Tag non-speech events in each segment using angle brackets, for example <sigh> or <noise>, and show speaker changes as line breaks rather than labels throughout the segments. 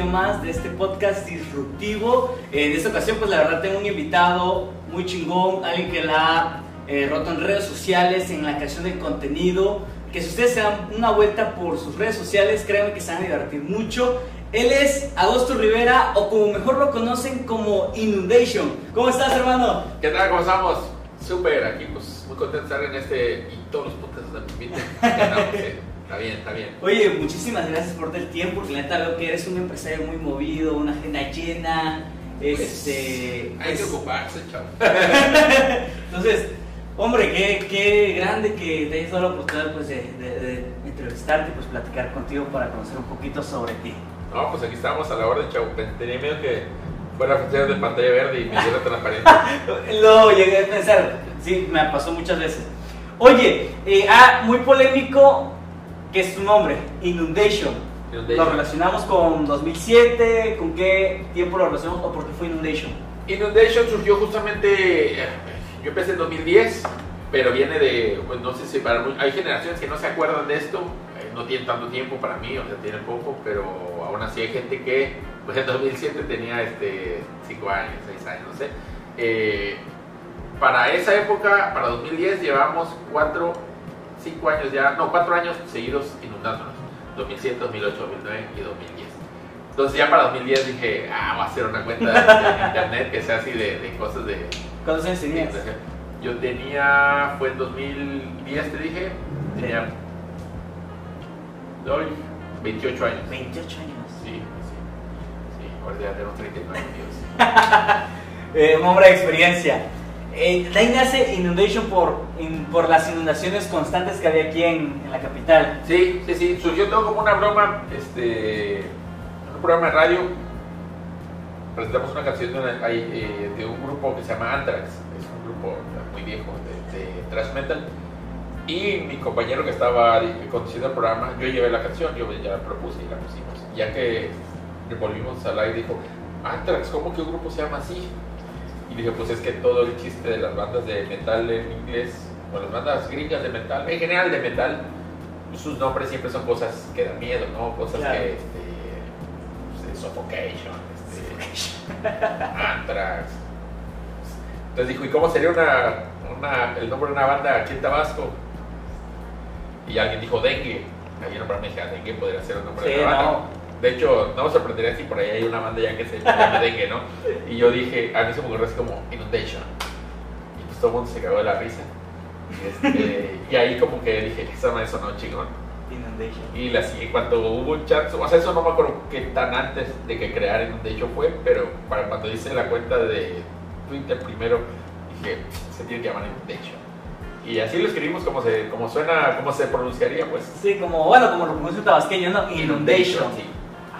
más de este podcast disruptivo. En esta ocasión, pues la verdad tengo un invitado muy chingón, alguien que la ha eh, roto en redes sociales, en la creación de contenido. Que si ustedes se dan una vuelta por sus redes sociales, créanme que se van a divertir mucho. Él es Agosto Rivera, o como mejor lo conocen como Inundation. ¿Cómo estás, hermano?
¿Qué tal? ¿Cómo estamos? Súper, aquí pues muy contento de estar en este y todos los podcasts de mi inviten. <laughs> Está bien, está bien.
Oye, muchísimas gracias por el tiempo, porque la neta veo que eres un empresario muy movido, una agenda llena.
Pues,
este,
hay que
pues,
ocuparse, chavo. <laughs>
Entonces, hombre, qué, qué grande que te hayas dado la oportunidad pues, de, de, de entrevistarte, pues platicar contigo para conocer un poquito sobre ti.
No, pues aquí estamos a la orden, chavo. Tenía miedo que fuera a de pantalla verde y me diera <laughs> transparente.
Lo llegué a pensar, sí, me pasó muchas veces. Oye, eh, ah, muy polémico, que es tu nombre? Inundation.
Inundation.
¿Lo relacionamos con 2007? ¿Con qué tiempo lo relacionamos o por qué fue Inundation?
Inundation surgió justamente, eh, yo empecé en 2010, pero viene de, pues no sé si para hay generaciones que no se acuerdan de esto, eh, no tienen tanto tiempo para mí, o sea, tienen poco, pero aún así hay gente que, pues en 2007 tenía este 5 años, 6 años, no sé. Eh, para esa época, para 2010, llevamos 4, 5 años ya, no, 4 años seguidos inundándonos, 2007, 2008, 2009 y 2010. Entonces ya para 2010 dije, ah, voy a hacer una cuenta de, internet que sea así de, de cosas de...
¿Cuántos años tenías?
Yo tenía, fue en 2010 te dije, tenía hoy 28 años.
28 años.
Sí, sí, sí, ahorita ya tengo 39 años. <laughs>
Eh, un hombre de experiencia. Eh, de ahí nace Inundation por, por las inundaciones constantes que había aquí en, la capital.
Sí, sí, sí, surgió todo como una broma, este, un programa de radio, presentamos una canción de, eh, un grupo que se llama Anthrax, es un grupo muy viejo de, de thrash metal, y mi compañero que estaba conduciendo el programa, yo llevé la canción, yo ya la propuse y la pusimos, ya que volvimos al aire, dijo, Anthrax, ¿cómo que un grupo se llama así? Y dije, pues es que todo el chiste de las bandas de metal en inglés, o las bandas gringas de metal, en general de metal, sus nombres siempre son cosas que dan miedo, ¿no? Cosas
Claro.
que, este, sé, Suffocation, este, Anthrax. Entonces dijo, ¿y cómo sería una, una- el nombre de una banda aquí en Tabasco? Y alguien dijo, Dengue. Ahí en para mí dije, "Ah, Dengue podría ser el nombre
Sí,
de una banda.
No.
De hecho, no me sorprendería si por ahí hay una banda ya que se llama Dengue, ¿no? Y yo dije, a mí se me ocurrió así como Inundation. Y pues todo el mundo se cagó de la risa. Y, este, <laughs> y ahí como que dije, esa me sonó chingón.
Inundation.
Y la siguiente, cuando hubo un chat, o sea, eso no me acuerdo qué tan antes de que creara Inundation fue, pero para cuando hice la cuenta de Twitter primero, dije, se tiene que llamar Inundation. Y así lo escribimos como se, como suena, como se pronunciaría, pues.
Sí, como, bueno, como lo pronuncia un tabasqueño, ¿no? Inundation.
sí.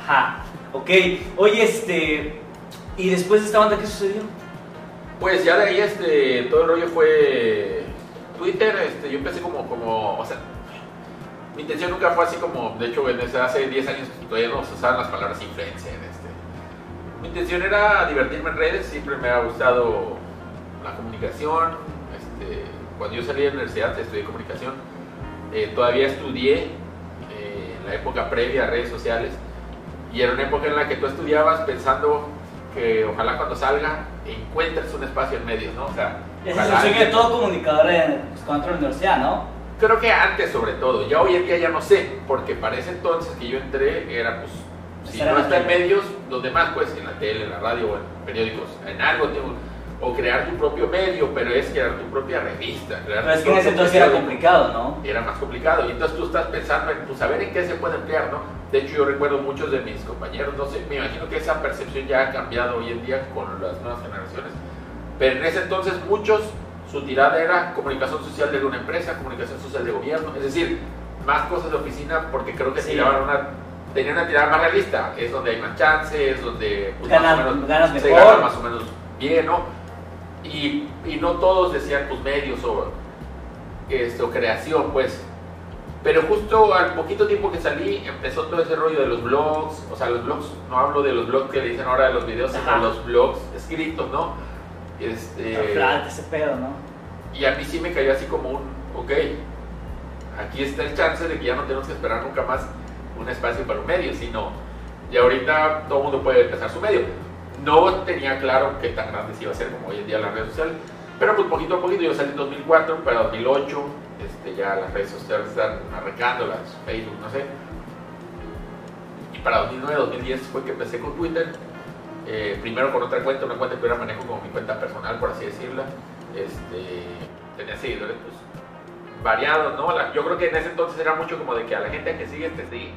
Ajá. Ok. Oye, este. ¿Y después de esta banda qué sucedió?
Pues ya de ahí este, todo el rollo fue Twitter, este, yo empecé como, como, o sea, mi intención nunca fue así como, de hecho en hace 10 años todavía no se usaban las palabras influencer, este. mi intención era divertirme en redes, siempre me ha gustado la comunicación, este, cuando yo salí de la universidad estudié comunicación, eh, todavía estudié eh, en la época previa a redes sociales y era una época en la que tú estudiabas pensando que ojalá cuando salga encuentres un espacio en medios, ¿no? O sea,
es el de todo comunicador en, pues, a la universidad, ¿no?
Creo que antes sobre todo, ya hoy en día ya no sé, porque para ese entonces que yo entré era pues, si no está en medios, los demás pues en la tele, en la radio o en periódicos, en algo, tengo- o crear tu propio medio, pero es crear tu propia revista. crear
Pero es que en ese entonces era complicado, ¿no?
era más complicado. Y entonces tú estás pensando en pues, saber en qué se puede emplear, ¿no? De hecho, yo recuerdo muchos de mis compañeros, no sé, me imagino que esa percepción ya ha cambiado hoy en día con las nuevas generaciones. Pero en ese entonces muchos, su tirada era comunicación social de una empresa, comunicación social de gobierno, es decir, más cosas de oficina porque creo que
Sí.
tiraban una, tenían una tirada más realista, es donde hay más chances, es donde pues, más o menos
ganas
se
mejor.
gana más o menos bien, ¿no? Y, y no todos decían pues medios o esto, creación, pues. Pero justo al poquito tiempo que salí empezó todo ese rollo de los blogs, o sea, los blogs, no hablo de los blogs que le dicen ahora de los videos, sino los blogs escritos, ¿no? Este,
Flat, ese pedo, ¿no?
y a mí sí me cayó así como un, ok, aquí está el chance de que ya no tenemos que esperar nunca más un espacio para un medio, sino Y ahorita todo el mundo puede empezar su medio. No tenía claro qué tan grande se iba a ser como hoy en día las redes sociales, pero pues poquito a poquito, yo salí en 2004, para 2008 este, ya las redes sociales están arrancando, las Facebook, no sé. Y para 2009, 2010 fue que empecé con Twitter, eh, primero con otra cuenta, una cuenta que ahora manejo como mi cuenta personal, por así decirla. Este, tenía seguidores pues, variados, ¿no? La- yo creo que en ese entonces era mucho como de que a la gente que sigue te sigue.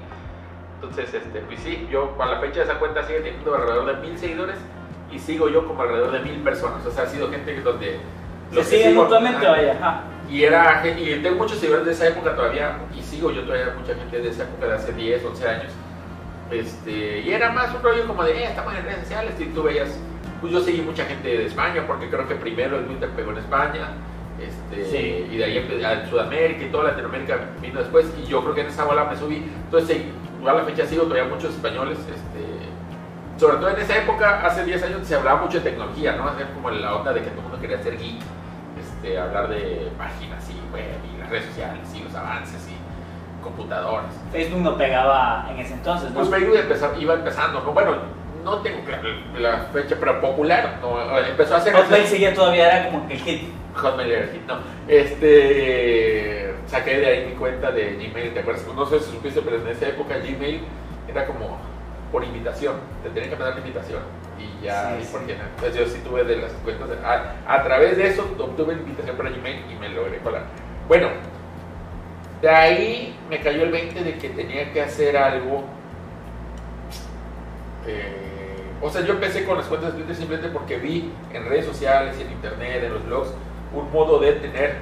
Entonces, este, pues sí, yo a la fecha esa cuenta sigue teniendo alrededor de mil seguidores y sigo yo como alrededor de mil personas. O sea, ha sido gente donde...
Se siguen mutuamente, vaya. ajá.
Y era y tengo muchos seguidores de esa época todavía y sigo yo todavía mucha gente de esa época de hace 10, 11 años. Este, y era más un rollo como de, eh, estamos en redes sociales y tú veías, pues yo seguí mucha gente de España porque creo que primero el Twitter pegó en España. Este,
Sí.
y de ahí empe- a Sudamérica y toda Latinoamérica vino después y yo creo que en esa bola me subí entonces a la fecha sigo todavía muchos españoles este, sobre todo en esa época hace 10 años se hablaba mucho de tecnología no Era como la onda de que todo el mundo quería ser geek este, hablar de páginas y web y las redes sociales y los avances y computadoras.
Facebook no pegaba en ese entonces, ¿no?
Pues Facebook empezó- iba empezando, ¿no? bueno, no tengo claro la fecha, pero popular, ¿no? empezó a hacer...
Hotmail seguía todavía, era como el hit.
Hotmail era el hit, no. Este, saqué de ahí mi cuenta de Gmail, ¿te acuerdas? No sé si supiste, pero en esa época Gmail era como por invitación, te tenían que mandar la invitación y ya,
Sí,
y
sí.
por qué no. Entonces yo sí tuve de las cuentas, a, a través de eso obtuve invitación para Gmail y me logré colar. Bueno, de ahí me cayó el 20 de que tenía que hacer algo. eh, o sea, yo empecé con las cuentas de Twitter simplemente porque vi en redes sociales y en internet, en los blogs, un modo de tener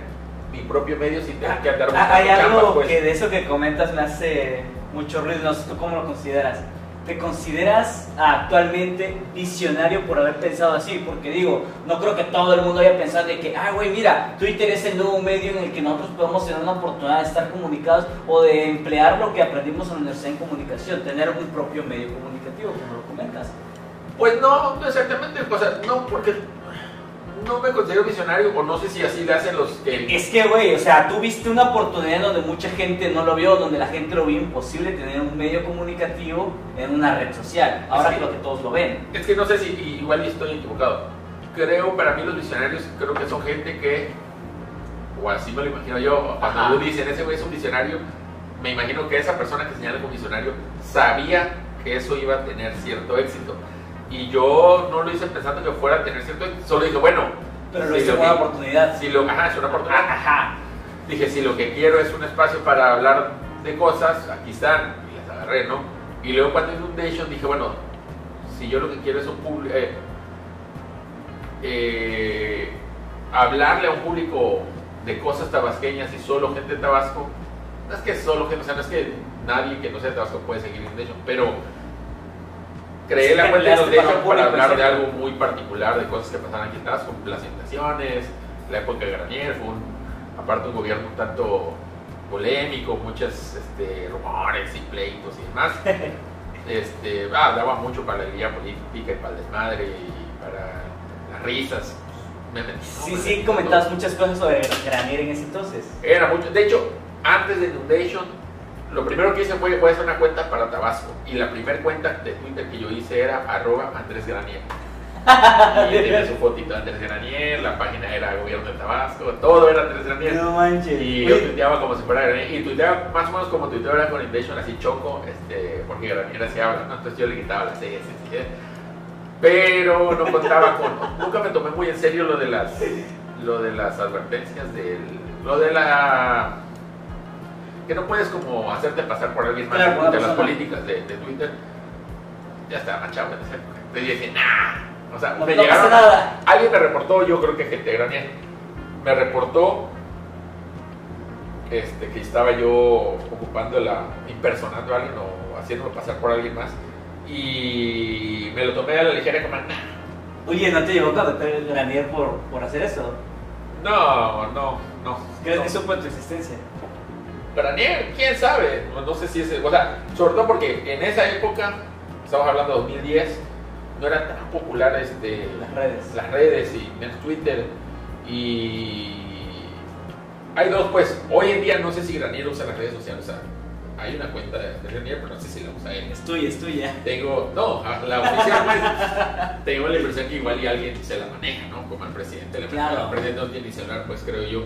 mi propio medio sin tener que andar
Ah, Hay
buscando
algo
chamba, pues.
que de eso que comentas me hace mucho ruido, no sé tú cómo lo consideras. ¿Te consideras actualmente visionario por haber pensado así? Porque digo, no creo que todo el mundo haya pensado de que, ah, güey, mira, Twitter es el nuevo medio en el que nosotros podemos tener una oportunidad de estar comunicados o de emplear lo que aprendimos en la universidad en comunicación, tener un propio medio comunicativo, como lo comentas.
Pues no exactamente, o sea, no, porque no me considero visionario, o no sé si así le hacen los que...
Es que, güey, o sea, tú viste una oportunidad donde mucha gente no lo vio, donde la gente lo vio imposible tener un medio comunicativo en una red social. Ahora
Sí.
creo que todos lo ven.
Es que no sé si igual estoy equivocado. Creo, para mí los visionarios, creo que son gente que, o así me lo imagino yo, cuando dicen ese güey es un visionario, me imagino que esa persona que señala como visionario sabía que eso iba a tener cierto éxito. Y yo no lo hice pensando que fuera a tener cierto solo dije, bueno,
Pero lo
si
hice
lo
una
que-
oportunidad.
si lo, ajá, es una oportunidad.
Ajá.
Dije, si lo que quiero es un espacio para hablar de cosas, aquí están, y las agarré, ¿no? Y luego cuando Inundation dije, bueno, si yo lo que quiero es un público, eh, eh, hablarle a un público de cosas tabasqueñas y solo gente de Tabasco, no es que solo gente, o sea, no es que nadie que no sea de Tabasco puede seguir Inundation, pero creé la cuenta de
empleaste para
hablar de algo muy particular, de cosas que pasaban aquí en Tabasco, las inundaciones, la época de Granier, fue un, aparte un gobierno un tanto polémico, muchos este, rumores y pleitos y demás. <laughs> este, ah, daba mucho para la guía política y para el desmadre y para las risas. Me metí, ¿no?
Sí,
Me
sí, comentabas muchas cosas sobre Granier en ese entonces.
Era mucho. De hecho, antes de Inundation, lo primero que hice fue voy a hacer una cuenta para Tabasco. Y la primera cuenta de Twitter que yo hice era arroba Andrés Granier. <laughs> Y tenía su fotito de Andrés Granier, la página era Gobierno de Tabasco, todo era Andrés Granier.
No manches.
Y yo tuiteaba como si fuera Granier. Y tuiteaba más o menos como tuiteaba con Inundation, así choco, este, porque Granier así habla, ¿no? Entonces yo le quitaba las S, ¿sí? Pero no contaba con. Nunca me tomé muy en serio lo de las, lo de las advertencias, del, lo de la. Que no puedes como hacerte pasar por alguien más
Claro,
de las políticas de, de Twitter. Ya estaba manchado en esa época. Entonces yo dije, nah. O sea,
no,
me
no
llegaron.
nada.
Alguien me reportó, yo creo que gente Granier, me reportó este, que estaba yo ocupando la, impersonando a alguien o haciéndome pasar por alguien más. Y me lo tomé a la ligera como, nah.
Oye, ¿no te llegó a contactar el Granier por, por hacer eso?
No, no, no.
¿Crees
no.
que supo tu existencia?
Granier, quién sabe, no, no sé si es, o sea, sobre todo porque en esa época, estamos hablando de 2010, no era tan popular este,
Las redes.
las redes y menos Twitter y hay dos pues hoy en día no sé si Granier usa las redes sociales o sea hay una cuenta de, de Renier, pero no sé si la usa él.
Es tuya, es tuya.
Tengo, no, la oficial, pues, tengo la impresión que igual y alguien se la maneja, ¿no? Como al presidente le.
Claro.
El presidente no tiene ni celular, pues creo yo.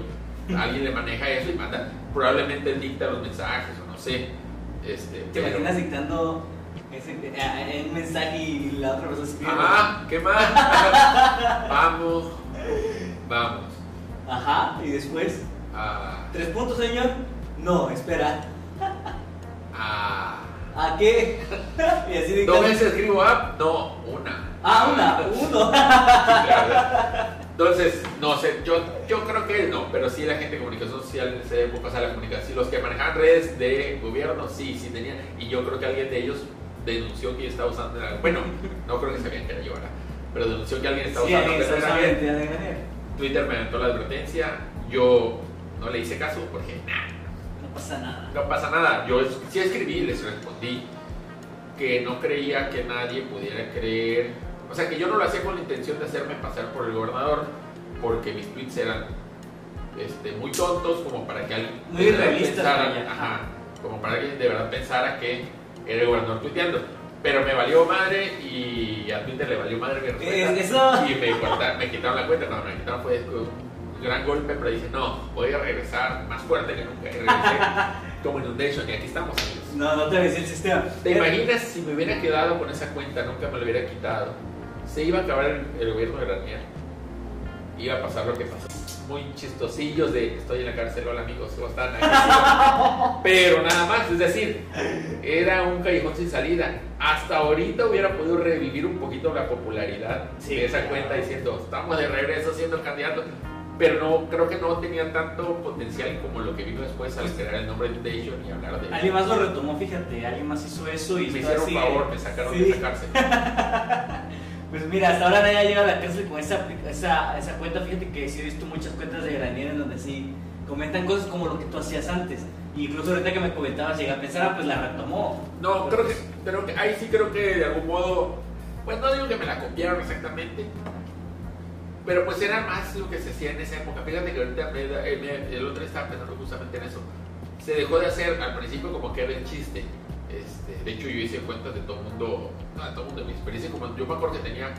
Alguien le maneja eso y manda. Probablemente él dicta los mensajes, o no sé. Este,
¿Te
pero-
imaginas dictando ese, eh, un mensaje y la otra persona escribe?
Ajá, ¿qué más? <laughs> vamos, vamos.
Ajá, y después,
A,
¿tres puntos, señor? No, espera.
a,
¿A qué? <laughs> y así
¿Dos veces escribo app? No, una.
Ah, una, uno. <laughs>
Entonces, no sé, yo, yo creo que no, pero sí la gente de comunicación social en esa época, o sea, la comunicación, los que manejaban redes de gobierno, sí, sí tenían, y yo creo que alguien de ellos denunció que yo estaba usando, la- bueno, no creo que sabían que era yo, ¿verdad? Pero denunció que alguien estaba
Sí,
usando
tiene que venir.
Twitter me aventó la advertencia, yo no le hice caso porque, nah,
No pasa nada.
no pasa nada. Yo es- sí escribí, les respondí que no creía que nadie pudiera creer. O sea, que yo no lo hacía con la intención de hacerme pasar por el gobernador, porque mis tweets eran este, muy tontos, como para que alguien
Muy
ajá, como para que de verdad pensara que era el gobernador tuiteando. Pero me valió madre y a Twitter le valió madre mi respuesta.
Eh, eso-
Y me, cortaron- me quitaron la cuenta. Cuando me quitaron fue un gran golpe, pero dije, no, voy a regresar más fuerte que nunca. Y regresé <laughs> como Inundation y aquí estamos, amigos.
No, no te decía el sistema.
¿Te imaginas si me hubiera quedado con esa cuenta, nunca me lo hubiera quitado? Se iba a acabar el, el gobierno de Ranier. Iba a pasar lo que pasó. Muy chistosillos de estoy en la cárcel, hola amigos, ¿cómo están? <laughs> Pero nada más, es decir, era un callejón sin salida. Hasta ahorita hubiera podido revivir un poquito la popularidad
Sí,
de esa
claro.
cuenta diciendo, estamos de regreso siendo candidatos. Pero no, creo que no tenía tanto potencial como lo que vino después al crear el nombre de Inundation y hablar de
Alguien más lo retomó, fíjate, alguien más hizo eso y
me hicieron un favor, me sacaron
sí.
de esa cárcel. <laughs>
Pues mira, hasta ahora nadie ha llegado a la cárcel con esa, esa, esa cuenta. Fíjate que sí he visto muchas cuentas de Granier en donde sí comentan cosas como lo que tú hacías antes. Incluso ahorita que me comentabas, llegué a pensar, ah, pues la retomó.
No, creo que, creo que ahí sí creo que de algún modo, pues no digo que me la copiaron exactamente, pero pues era más lo que se hacía en esa época. Fíjate que ahorita eh, el otro estaba pensando justamente en eso. Se dejó de hacer al principio como que era el chiste. Este, de hecho, yo hice cuentas de todo el mundo, no, de todo el mundo, mi experiencia. Como, yo me acuerdo que tenía,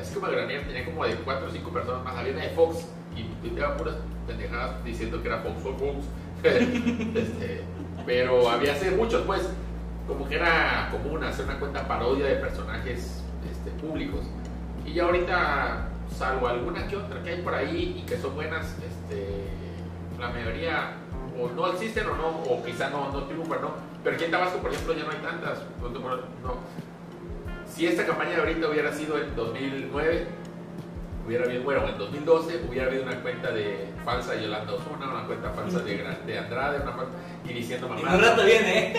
así como Granier, tenía como de 4 o 5 personas más. Había una de Fox y tuiteaba puras pendejadas diciendo que era Fox o Fox. <laughs> Este, pero había hace muchos, pues, como que era común hacer una cuenta parodia de personajes este, públicos. Y ya ahorita, salvo alguna que otra que hay por ahí y que son buenas, este, la mayoría o no existen o no, o quizá no, no triunfan, ¿no? Pero aquí en Tabasco, por ejemplo, ya no hay tantas. No. Si esta campaña de ahorita hubiera sido en 2009, hubiera habido, bueno, en 2012 hubiera habido una cuenta de falsa de Yolanda Osuna, una cuenta falsa de, de Andrade, una fal- y diciendo mamá.
un rato viene, ¿eh?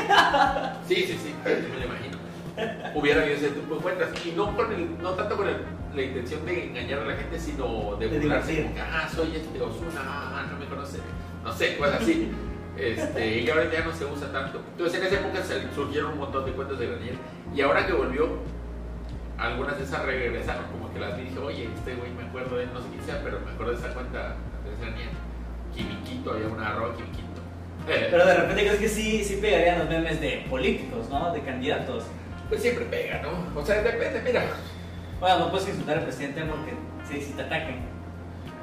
Sí, sí, sí, me lo imagino. Hubiera habido ese tipo de cuentas. Y no, con el- no tanto con el- la intención de engañar a la gente, sino de
De
burlarse. como ah, soy este Osuna, ah, no me conoce. No sé, cosas así. Este, y ahora ya no se usa tanto. Entonces en esa época surgieron un montón de cuentas de Granier. Y ahora que volvió, algunas de esas regresaron, como que las vi y dije, oye, este güey me acuerdo de no sé quién sea, pero me acuerdo de esa cuenta de Granier. Quimiquito, había una arroba Quimiquito. <laughs>
Pero de repente crees que sí, sí pegarían los memes de políticos, ¿no? De candidatos.
Pues siempre pega, ¿no? O sea, depende, mira.
Bueno, no puedes insultar al presidente porque sí, si te atacan.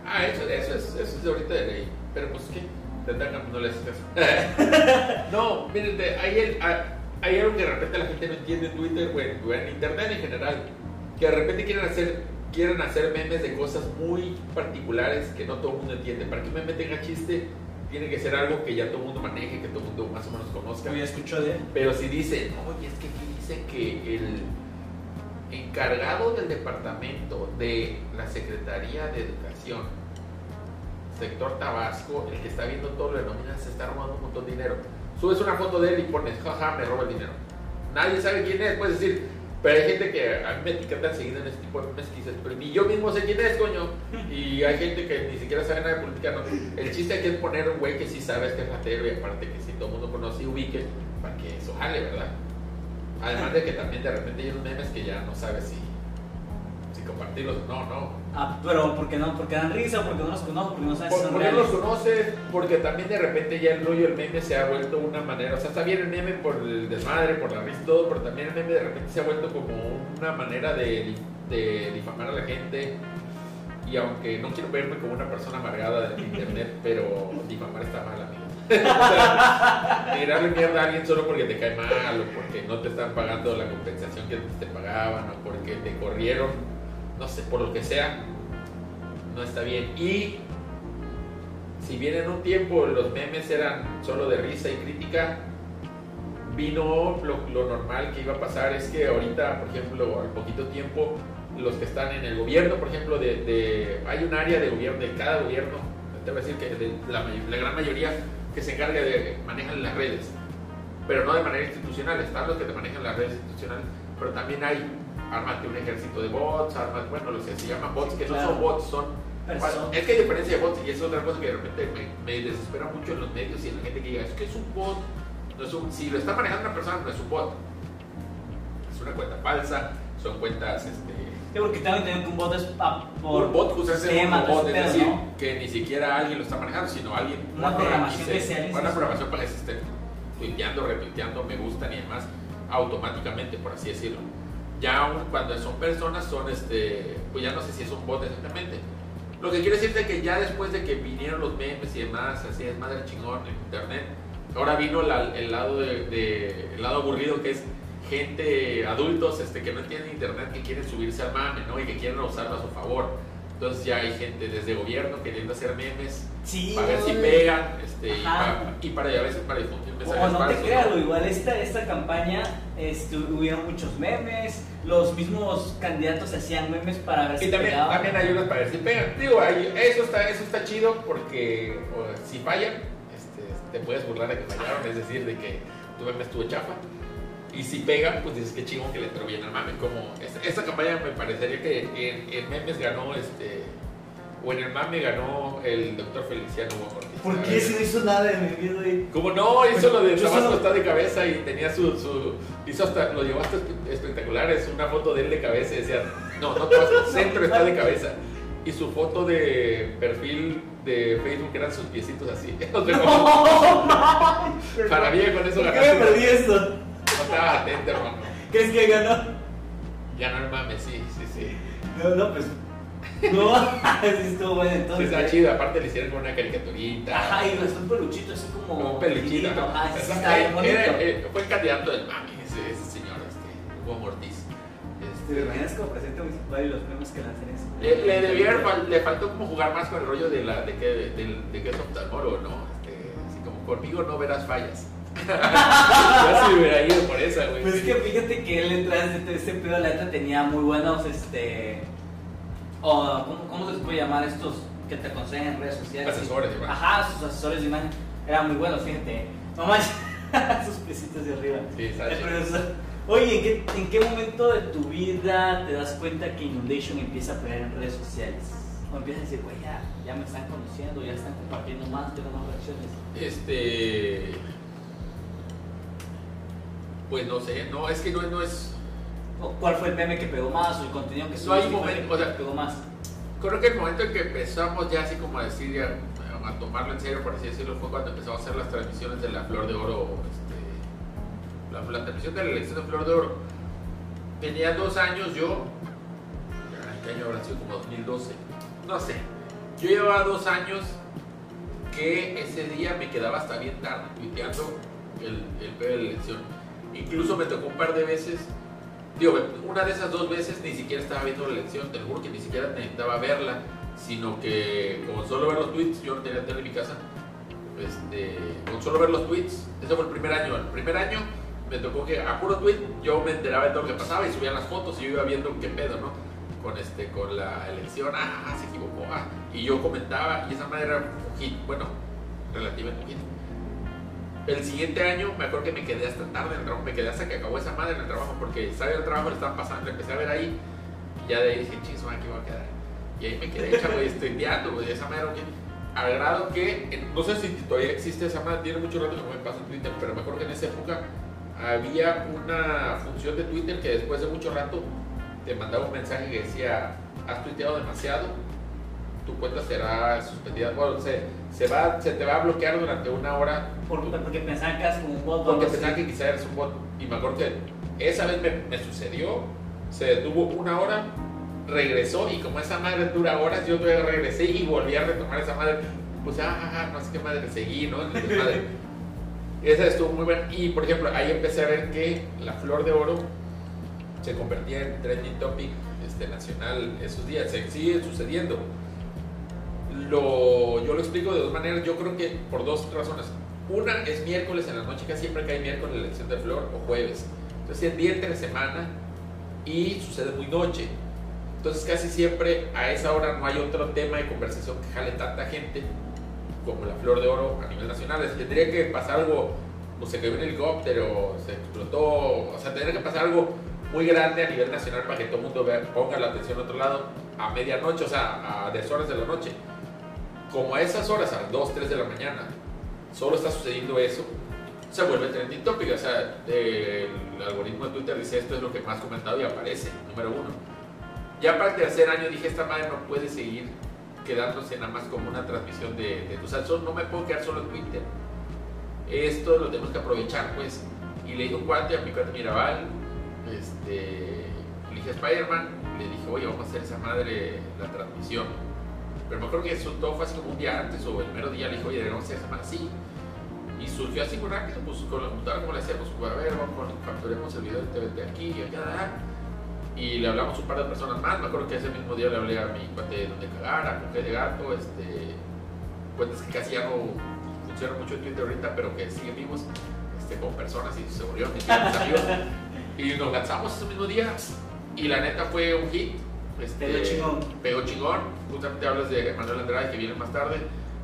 Ah, eso, eso, es, eso es de ahorita de ley. Pero pues, ¿qué? Te atacan, no le haces caso. <laughs> no, miren, de- hay, el- hay- algo que de repente la gente no entiende en Twitter o en, Internet en general. Que de repente quieren hacer, quieren hacer memes de cosas muy particulares que no todo el mundo entiende. Para que un meme tenga chiste, tiene que ser algo que ya todo el mundo maneje, que todo el mundo más o menos conozca.
¿Ya escuchó de él?
Pero si dicen, oye, es que aquí dice que el encargado del departamento de la Secretaría de Educación, sector Tabasco, el que está viendo todo lo de nóminas, se está robando un montón de dinero. Subes una foto de él y pones, jaja, me roba el dinero. Nadie sabe quién es, puedes decir, pero hay gente que a mí me etiquetan seguido en este tipo de dices, pero ni yo mismo sé quién es, coño. Y hay gente que ni siquiera sabe nada de política. No. El chiste aquí es poner un güey que sí sabes que es ratero y aparte que si todo el mundo conoce y ubique, para que eso jale, ¿verdad? Además de que también de repente hay unos memes que ya no sabes si, si compartirlos. No, no.
Ah, pero porque no, porque dan risa, porque no los conozco, porque no sabes si
Por-
son
porque no los conoces, porque también de repente ya el rollo del meme se ha vuelto una manera, o sea, está bien el meme por el desmadre, por la risa y todo, pero también el meme de repente se ha vuelto como una manera de, de difamar a la gente. Y aunque no quiero verme como una persona amargada del internet, <laughs> pero difamar está mal, amigo. <laughs> o sea, tirarle mierda a alguien solo porque te cae mal, o porque no te están pagando la compensación que antes te pagaban, o porque te corrieron, no sé, por lo que sea, no está bien. Y si bien en un tiempo los memes eran solo de risa y crítica, vino lo, lo normal que iba a pasar es que ahorita, por ejemplo, al poquito tiempo, los que están en el gobierno, por ejemplo, de, hay un área de gobierno, de cada gobierno, te voy a decir que la, la gran mayoría que se encarga de manejan las redes, pero no de manera institucional, están los que te manejan las redes institucionales, pero también hay, ármate un ejército de bots, ármate, bueno, los que se llaman bots, que no son bots, son es que hay diferencia de bots y es otra cosa que de repente me, me desespera mucho en los medios y en la gente que diga, es que es un bot. No es un- si lo está manejando una persona, no es un bot. Es una cuenta falsa, son cuentas, este...
Sí, porque tengo que un bot es por
bot, justamente es un bot, es decir,
¿no?
que ni siquiera alguien lo está manejando, sino alguien
Una programación hace
Una programación para que se estén tuiteando, retuiteando, me gustan y demás, automáticamente, por así decirlo. Ya aún cuando son personas, son este, pues ya no sé si es un bot exactamente. Lo que quiero decirte es que ya después de que vinieron los memes y demás, así es madre chingón en internet, ahora vino la- el lado de, de- el lado aburrido que es gente, adultos este, que no entienden internet, que quieren subirse al mame, ¿no? Y que quieren usarlo a su favor. Entonces ya hay gente desde gobierno queriendo hacer memes
Sí,
para ver si pegan este, y, para, y para a veces para difundir mensajes
O no te creas,
¿no?
igual esta, esta campaña este, hubieron muchos memes, los mismos candidatos hacían memes para ver si
también,
pegaban.
también hay unas para ver si pegan. Digo, hay- eso, está, eso está chido porque o, si fallan, este, te puedes burlar de que fallaron, es decir, de que tu meme estuvo chafa. Y si pegan, pues dices que chingón que le entró bien al mame. Como esta, esta campaña me parecería que en, en memes ganó este. O en el mame ganó el doctor Feliciano Ortiz.
¿Por qué si no hizo nada de mi vida? güey?
Como no, hizo lo de Tabasco
solo-
está de cabeza y tenía su, su hizo hasta, lo llevó hasta espe- espectaculares, una foto de él de cabeza y decía, no, no Tabasco, centro está de cabeza. Y su foto de perfil de Facebook eran sus piecitos así. <laughs> O sea, como- <laughs> para mí con eso
¿Por qué
ganaste.
me perdí esto?
Estaba atento, hermano.
¿Crees que ganó?
Ganó el mame, sí, sí, sí.
No, no, pues. No, <laughs> sí estuvo bueno
Sí,
entonces.
está chido, aparte le hicieron con una caricaturita.
Ajá, y gastó un peluchito así como.
Un peluchito.
sí, está bien
eh,
bonito.
era- eh, fue el candidato del mame, ese, ese señor, este, Hugo Mortiz.
¿Te imaginas como presidente municipal y los memes que lanzan eso?
Le, le debieron le faltó como jugar más con el rollo de la de que, de, de que es oftalmólogo, ¿no? Este, así como conmigo no verás fallas. <laughs> Yo sí me hubiera ido por esa, güey.
Pues es que fíjate que él detrás de este, pedo, la neta, tenía muy buenos, este. O, ¿cómo, ¿Cómo se les puede llamar estos que te aconsejan en redes sociales?
Asesores de imagen.
Ajá, sus asesores de imagen eran muy buenos, fíjate. Mamá, <laughs> sus piecitos de arriba.
Sí, está.
Oye, ¿en qué, ¿en qué momento de tu vida te das cuenta que Inundation empieza a pegar en redes sociales? O empiezas a decir, güey, ya, ya me están conociendo, ya están compartiendo más, tengo más reacciones.
Este. Pues no sé, no, es que no, no es.
¿O ¿Cuál fue el meme que pegó más? ¿O el contenido que
No hay
subiste fue el
momento, o sea,
que pegó más?
Creo que el momento en que empezamos ya así como a decir, ya, a tomarlo en serio, por así decirlo, fue cuando empezamos a hacer las transmisiones de la Flor de Oro, este, la, la transmisión de la elección de Flor de Oro. Tenía dos años yo, ¿qué año habrá sido? Como 2012, no sé. Yo llevaba dos años que ese día me quedaba hasta bien tarde tuiteando el, el de la elección. Incluso me tocó un par de veces Digo, una de esas dos veces ni siquiera estaba viendo la elección, te que ni siquiera necesitaba verla, sino que como solo ver los tweets, yo no tenía tele en mi casa, este, con solo ver los tweets, ese fue el primer año. El primer año me tocó que a puro tweet yo me enteraba de todo lo que pasaba y subían las fotos y yo iba viendo qué pedo, ¿no? Con, este, con la elección, ah, se equivocó, ah, y yo comentaba y esa manera bueno, relativamente hit. El siguiente año me acuerdo que me quedé hasta tarde en el trabajo, me quedé hasta que acabó esa madre en el trabajo porque estaba en el trabajo, le estaban pasando, empecé a ver ahí y ya de ahí dije, chis, aquí voy a quedar. Y ahí me quedé, chavo, y estudiando, güey, esa madre, güey, al grado que, no sé si todavía existe esa madre, tiene mucho rato que no me paso en Twitter, pero me acuerdo que en esa época había una función de Twitter que después de mucho rato te mandaba un mensaje que decía, has tuiteado demasiado, tu cuenta será suspendida, bueno, se, se, va, se te va a bloquear durante una hora.
Por, porque pensaban que eras un bot.
Porque pensaban que quizás eres un bot. Y me acuerdo que esa vez me, me sucedió, se detuvo una hora, regresó y como esa madre dura horas, yo regresé y volví a retomar esa madre. Pues, ah, no sé qué madre, seguí, ¿no? Madre. <laughs> esa estuvo muy buena. Y, por ejemplo, ahí empecé a ver que la flor de oro se convertía en trending topic este, nacional esos días. Se sigue sucediendo. Lo, yo lo explico de dos maneras. Yo creo que por dos razones. Una es miércoles en la noche, casi siempre que hay miércoles la elección de flor, o jueves. Entonces es día entre semana y sucede muy noche. Entonces casi siempre a esa hora no hay otro tema de conversación que jale tanta gente como la flor de oro a nivel nacional. Es, tendría que pasar algo, no sé, que un helicóptero, se explotó, o sea, tendría que pasar algo muy grande a nivel nacional para que todo el mundo ponga la atención a otro lado a medianoche, o sea, a horas de la noche. Como a esas horas, a las 2, 3 de la mañana, solo está sucediendo eso, se vuelve trending topic. O sea, el algoritmo de Twitter dice esto es lo que más comentado y aparece, número uno. Ya para el tercer año dije, esta madre no puede seguir quedándose nada más como una transmisión de, de salsón. No me puedo quedar solo en Twitter. Esto lo tenemos que aprovechar, pues. Y le dije un cuate a mi cuate Mirabal, este, le dije Spider-Man, le dije, oye, vamos a hacer esa madre la transmisión. Pero me acuerdo que eso todo fue así como un día antes o el mero día, le dije, oye, vamos a hacer esa madre así. Y surgió así muy rápido, pues con la computadora, como le hacíamos, pues a ver, vamos, capturemos el video de TVT aquí y acá. Y le hablamos un par de personas más. Me acuerdo que ese mismo día le hablé a mi cuate de donde cagar, a de Gato, este, cuentas que casi ya no funcionan mucho en Twitter ahorita, pero que siguen vivos este, con personas y se volvieron mis amigos. <laughs> Y nos lanzamos ese mismo día. Y la neta fue un hit.
Este, pegó chingón.
Pegó chingón. Justamente hablas de Manuel Andrade que viene más tarde.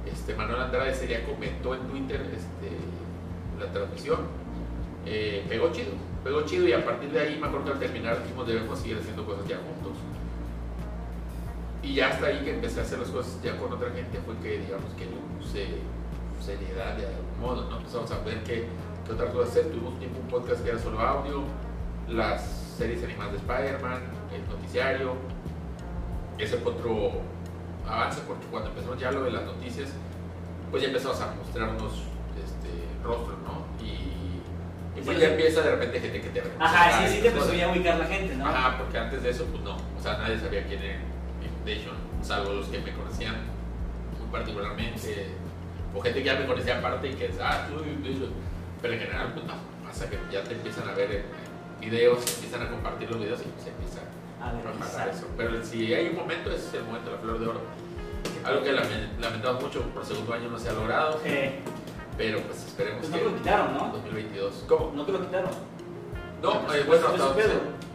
Este, Manuel Andrade ese día comentó en Twitter este, la transmisión. Eh, pegó chido, pegó chido y a partir de ahí me acuerdo que al terminar dijimos debemos seguir haciendo cosas ya juntos. Y ya hasta ahí que empecé a hacer las cosas ya con otra gente fue que digamos que le puse seriedad de algún modo, ¿no? Empezamos a ver qué, qué otras cosas hacer. Tuvimos un tiempo un podcast que era solo audio, las series animadas de Spider-Man, el noticiario. Ese fue otro avance porque cuando empezamos ya lo de las noticias, pues ya empezamos a mostrarnos este, rostros, ¿no? Y, pues ya empieza de repente gente que te
Ajá, sí, sí te empezó a ubicar la gente, ¿no?
Ajá, porque antes de eso, pues no. O sea, nadie sabía quién era Inundation, salvo los que me conocían muy particularmente. O gente que ya me conocía aparte y que, ah, tú, pero en general, pues no. Pasa que ya te empiezan a ver videos, empiezan a compartir los videos y se empieza Pero si hay un momento, es el momento de la flor de oro. Algo que lamentamos mucho, por segundo año no se ha logrado. Pero pues esperemos
pues
que.
No te lo quitaron, ¿no?
2022. ¿Cómo?
No te lo quitaron.
No, eh, bueno, hasta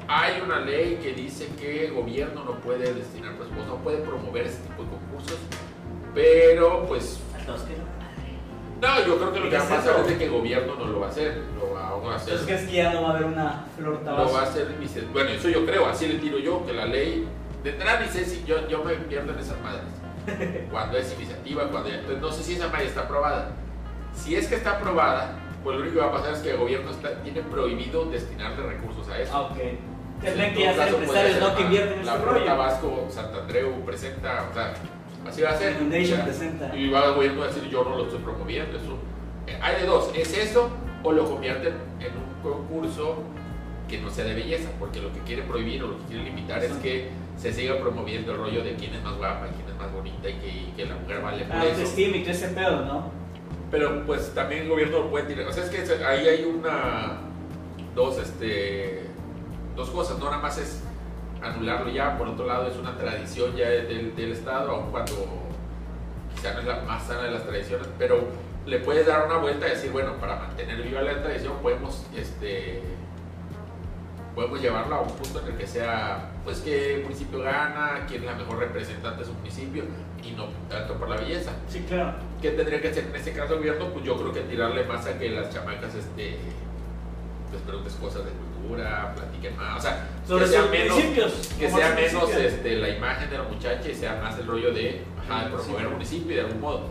hay una ley que dice que el gobierno no puede destinar pues, no puede promover ese tipo de concursos, pero pues. No, yo creo que lo que va a pasar es que el gobierno no lo va a hacer, lo va a hacer.
Entonces, ¿crees que ya no va a haber una flor
Lo va a hacer, bueno, eso yo creo, así le tiro yo, que la ley, de dice, si yo, yo me pierdo en esas madres. <laughs> cuando es iniciativa, cuando ya, entonces no sé si esa madre está aprobada. Si es que está aprobada, pues lo único que va a pasar es que el gobierno está, tiene prohibido destinarle recursos a eso.
Ah, ok. Tendrán que hacer empresarios, no que invierten en
este
rollo.
Tabasco, Santandreu presenta, o sea, Así va a ser.
Y
va el gobierno a decir yo no lo estoy promoviendo. Eso. Eh, hay de dos, es eso o lo convierten en un concurso que no sea de belleza, porque lo que quiere prohibir o lo que quiere limitar es que se siga promoviendo el rollo de quién es más guapa, quién es más bonita y que, la mujer vale por
ah,
eso.
y todo ese pedo, ¿no?
Pero pues también el gobierno lo puede tirar. O sea, es que ahí hay una. Dos, este. Dos cosas, no nada más es anularlo ya, por otro lado es una tradición ya del, del Estado, aun cuando quizá no es la más sana de las tradiciones, pero le puedes dar una vuelta y decir, bueno, para mantener viva la tradición podemos, este, podemos llevarlo a un punto en el que sea, pues el municipio gana, quién es la mejor representante de su municipio y no tanto por la belleza.
Sí, claro.
¿Qué tendría que hacer en este caso el gobierno? Pues yo creo que tirarle más a que las chamacas, este, les preguntes cosas de cultura, platiquen más, o sea,
Sobre
que sea menos, que sea
menos
este, la imagen de la muchacha y sea más el rollo de, ajá, promover el municipio de algún modo.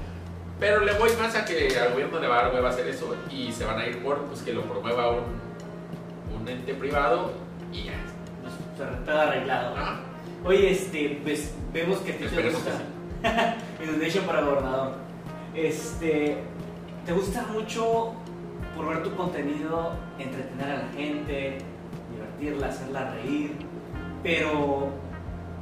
Pero le voy más a que al gobierno le va a dar hueva hacer eso y se van a ir por pues, que lo promueva un, un ente privado y ya.
pues, todo arreglado.
Ajá.
Oye, este, pues vemos que te gusta.
que <laughs>
Inundation para gobernador. Este, te gusta mucho por ver tu contenido, entretener a la gente, divertirla, hacerla reír, pero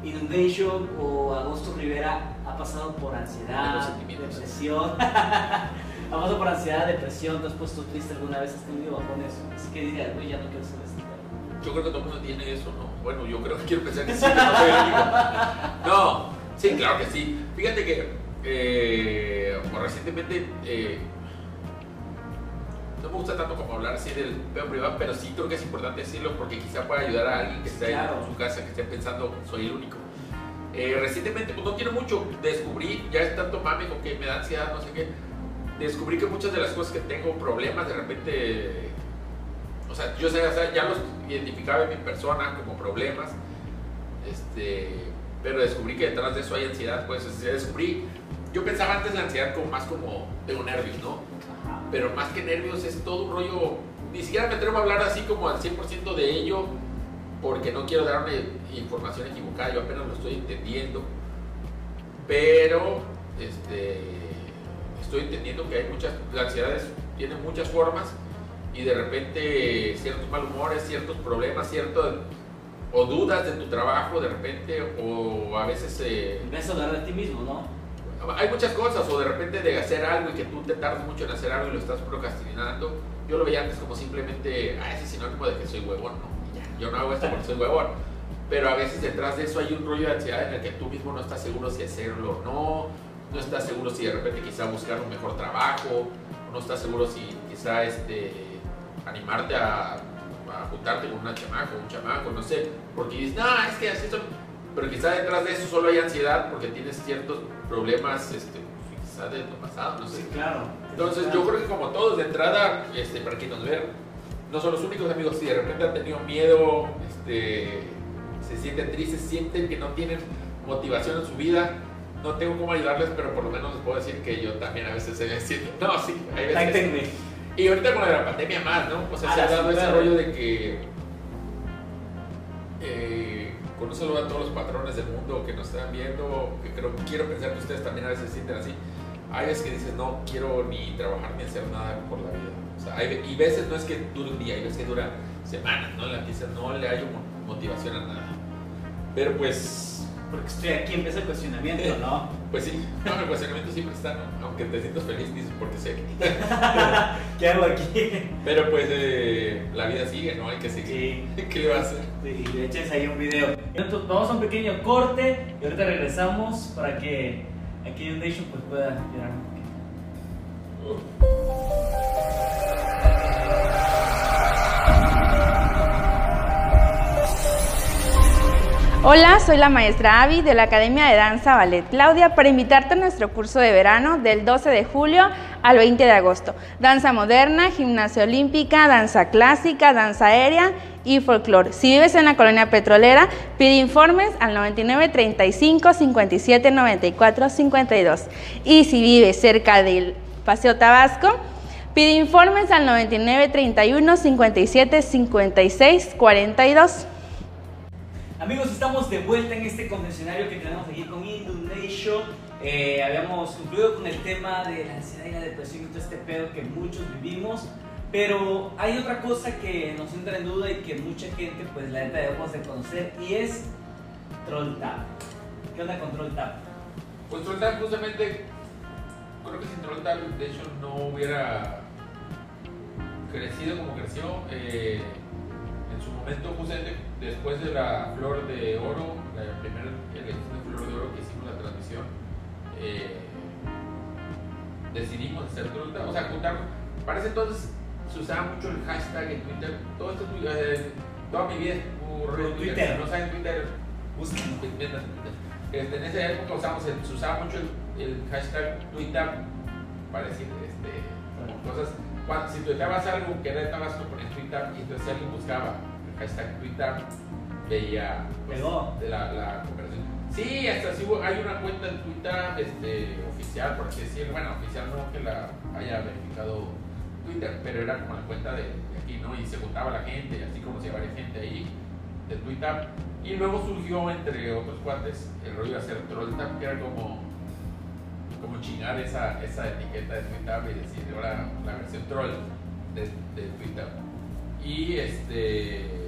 Inundation o Agosto Rivera ha pasado por ansiedad, depresión. <laughs> ha pasado por ansiedad, depresión, te has puesto triste alguna vez, has tenido bajones. Así que dirías, güey, ya no quiero ser este.
Yo creo que todo el mundo tiene eso, ¿no? Bueno, yo creo que quiero pensar que sí, que no soy el único. No, sí, claro que sí. Fíjate que eh, pues, recientemente eh, no me gusta tanto como hablar así del peo privado, pero sí creo que es importante decirlo porque quizá pueda ayudar a alguien que está
Claro.
en su casa, que esté pensando soy el único. Eh, recientemente, pues no tiene mucho, descubrí, ya es tanto mame con que me da ansiedad, no sé qué, descubrí que muchas de las cosas que tengo problemas de repente o sea, yo sé, o sea, ya los identificaba en mi persona como problemas, este, pero descubrí que detrás de eso hay ansiedad, pues, descubrí, yo pensaba antes la ansiedad como más como, tengo nervios, ¿no? Pero más que nervios es todo un rollo, ni siquiera me atrevo a hablar así como al 100% de ello, porque no quiero dar una información equivocada, yo apenas lo estoy entendiendo, pero, este, estoy entendiendo que hay muchas, la ansiedad tiene muchas formas, y de repente ciertos malhumores, ciertos problemas, ciertos o dudas de tu trabajo de repente o a veces eh,
Empiezas a hablar de ti mismo, ¿no?
Hay muchas cosas o de repente de hacer algo y que tú te tardas mucho en hacer algo y lo estás procrastinando. Yo lo veía antes como simplemente, ah, ese es sinónimo de que soy huevón, no, ya, yo no hago esto porque soy huevón. Pero a veces detrás de eso hay un rollo de ansiedad en el que tú mismo no estás seguro si hacerlo o no, no estás seguro si de repente quizá buscar un mejor trabajo, no estás seguro si quizá este, animarte a, a juntarte con una chamaca un chamaco, no sé, porque dices, no, es que así son, pero quizá detrás de eso solo hay ansiedad porque tienes ciertos problemas, este, quizá de tu pasado, no sé.
Sí, claro.
Entonces yo creo que como todos de entrada, este, para quien nos ve, no son los únicos amigos, si de repente han tenido miedo, este, se sienten tristes, sienten que no tienen motivación en su vida, no tengo cómo ayudarles, pero por lo menos les puedo decir que yo también a veces se siento, <laughs> no, sí, hay veces. Y ahorita con la de la pandemia más, ¿no? O sea,
Ah,
se ha
sí,
dado ese
claro.
rollo de que eh, con un saludo a todos los patrones del mundo que nos están viendo, que creo, quiero pensar que ustedes también a veces se sienten así. Hay veces que dices, no quiero ni trabajar ni hacer nada por la vida. O sea, hay, y veces no es que dure un día, hay veces que dura semanas, ¿no? Que dices, no le mo- motivación a nada. Pero pues,
Porque estoy aquí, empieza el cuestionamiento, ¿no? <laughs>
pues sí, no, el cuestionamiento siempre está, ¿no? Aunque te sientas feliz, dices, porque sé. <laughs>
¿Qué hago aquí?
Pero pues eh, la vida sigue, ¿no? Hay que seguir.
Sí. <laughs>
¿Qué le va a hacer?
Sí, y échense ahí un video. Entonces, vamos a un pequeño corte y ahorita regresamos para que aquí Inundation pues pueda llorar un poquito.
Hola, soy la maestra Avi de la Academia de Danza Ballet Claudia para invitarte a nuestro curso de verano del 12 de julio al 20 de agosto. Danza moderna, gimnasia olímpica, danza clásica, danza aérea y folclore. Si vives en la colonia petrolera, pide informes al 99 35 57 94 52. Y si vives cerca del Paseo Tabasco, pide informes al 99 31 57 56 42.
Amigos, estamos de vuelta en este convencionario que tenemos aquí con Inundation. Eh, habíamos concluido con el tema de la ansiedad y la depresión y todo este pedo que muchos vivimos. Pero hay otra cosa que nos entra en duda y que mucha gente, pues la neta debemos de conocer y es Troll Tap. ¿Qué onda con Troll Tap?
Pues Trolltime justamente, creo que sin Trolltime de hecho no hubiera crecido como creció. eh, en su momento justamente después de la Flor de Oro, la primera elección de Flor de Oro que hicimos la transmisión, eh, decidimos hacer Trolltime, o sea, juntar, para ese entonces se usaba mucho el hashtag en Twitter, todo esto, eh, toda mi vida por
Por Twitter.
si no saben Twitter,
Búsquenlo.
este, en esa época usamos el- se usaba mucho el, el hashtag Twitter para decir este, cosas. Cuando, si tuiteabas algo que era de Tabasco, ponías Twitter y entonces alguien buscaba hashtag Twitter, veía pues, de la, la conversación. Sí, hasta sí hay una cuenta en Twitter este, oficial, por así decirlo. Bueno, oficial no que la haya verificado Twitter, pero era como la cuenta de, de aquí, ¿no? Y se juntaba la gente y así conocía a varias gente ahí. de Twitter. Y luego surgió, entre otros cuates, el rollo de hacer troll tap, que era como, como chingar esa, esa etiqueta de Twitter y decir, ahora la versión troll de, de Twitter. Y este.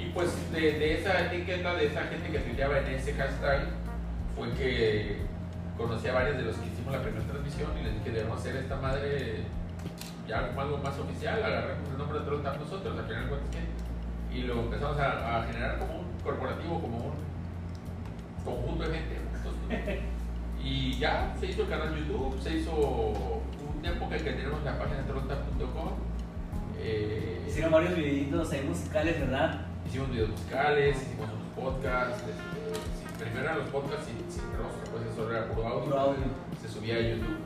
Y pues de, de esa etiqueta, de esa gente que tuiteaba en ese hashtag, fue que conocí a varios de los que hicimos la primera transmisión y les dije, debemos hacer esta madre ya como algo más oficial, agarramos el nombre de Troll Tap nosotros, al final cuentas que. Y lo empezamos a, a generar como un corporativo, como un conjunto de gente. Y ya se hizo el canal YouTube, se hizo una época en que tenemos la página trolltap.com. Eh,
Hicieron varios videitos ahí musicales, ¿verdad?
Hicimos videos musicales, hicimos unos podcasts. este, sí, primero eran los podcasts sin, sin rostro, pues eso era puro audio. Se subía a YouTube.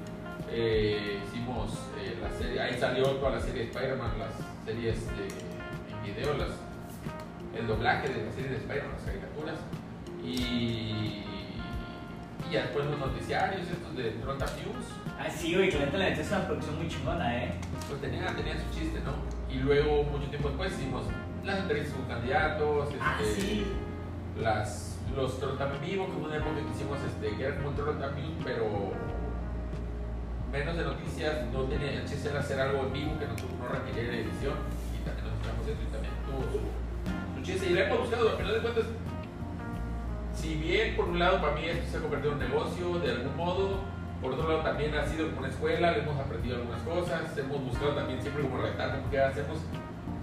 Eh, hicimos eh, la serie, ahí salió toda la serie de Spider-Man, las series de, en video, las, el doblaje de la serie de Spider-Man, las caricaturas. Y, y ya después los noticiarios, estos de Tronta News.
Ah, sí, güey, que la neta la neta es una producción muy chingona, ¿eh?
pues tenía, tenía su chiste, ¿no? Y luego, mucho tiempo después, hicimos las entrevistas con candidatos,
Ah,
este,
sí.
las, los en vivo, que fue una época que hicimos, este, que era como un News, pero menos de noticias, no tenía el chiste era hacer algo en vivo que no, no requería de edición, y también nos enfocamos eso y también tuvo su, su chiste. Y le hemos buscado, al final de cuentas, si bien por un lado para mí esto se ha convertido en un negocio de algún modo, por otro lado también ha sido como una escuela, le hemos aprendido algunas cosas, hemos buscado también siempre como retarnos qué hacemos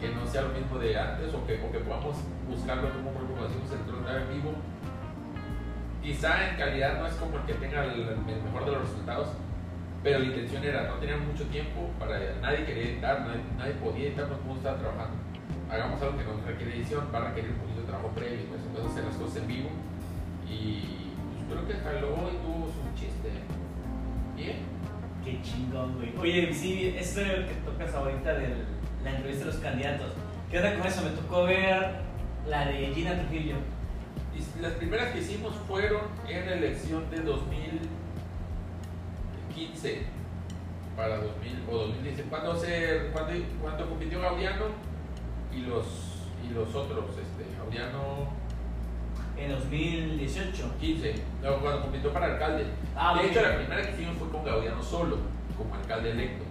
que no sea lo mismo de antes o que, o que podamos buscarlo como como decimos el en vivo. Quizá en calidad no es como el que tenga el, el mejor de los resultados, pero la intención era, no teníamos mucho tiempo para nadie quería editar, nadie, nadie podía editar, no podemos estar trabajando. Hagamos algo que no requiere edición, va a requerir un poquito de trabajo previo, pues entonces hacer las cosas en vivo y pues, creo que jaló y tuvo su chiste. Bien.
Qué chingón, güey. Oye, sí, eso es lo que tocas ahorita de la entrevista de los candidatos. ¿Qué onda con eso? Me tocó ver la de Gina Trujillo.
Y las primeras que hicimos fueron en la elección de 2015 para 2000 o 2010 cuando se cuando, cuando compitió Gaudiano y los y los otros este Gaudiano
En 2018.
15 no, cuando compitió para alcalde
Ah,
de hecho la primera que hicimos fue con Gaudiano solo como alcalde electo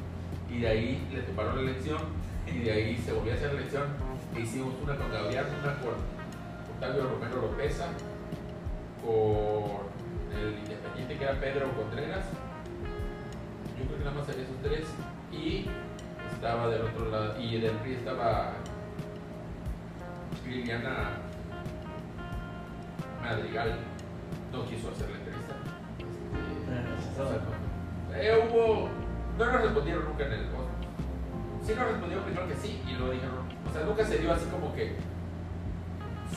y de ahí le toparon la elección y de ahí se volvió a hacer la elección e hicimos una con Gaudiano una con Octavio Romero Lopeza con el independiente que era Pedro Contreras. Yo creo que nada más había esos tres y estaba del otro lado y del PRI estaba Liliana Madrigal. No quiso hacer la entrevista. Este. Eh, hubo no nos respondieron nunca en el o- sí nos respondieron primero que sí y luego dijeron o sea nunca se dio así como que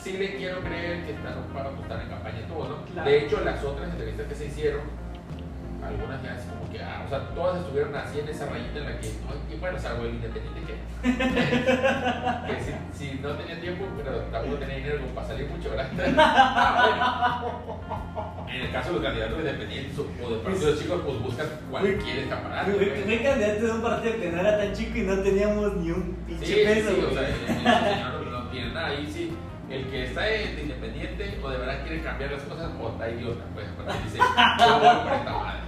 sí le quiero creer que están pues, están en campaña y todo, ¿no?
Claro.
De hecho, las otras entrevistas que se hicieron, algunas ya así como que, ah, o sea, todas estuvieron así en esa rayita en la que, y bueno, o sea, güey, el independiente que, <laughs> que si, si no tenía tiempo, pero tampoco tenía dinero para salir mucho, ¿verdad? <laughs> Ah, bueno. En el caso de los candidatos independientes o de partidos chicos, pues buscan cualquier escaparate.
Fui candidato de un partido que no era tan chico y no teníamos ni un pinche
Sí, sí,
peso,
sí, o sea, el, el señor no tiene nada ahí, sí. El que está en independiente o de verdad quiere cambiar las cosas o está idiota, pues, porque dice, yo voy por esta madre.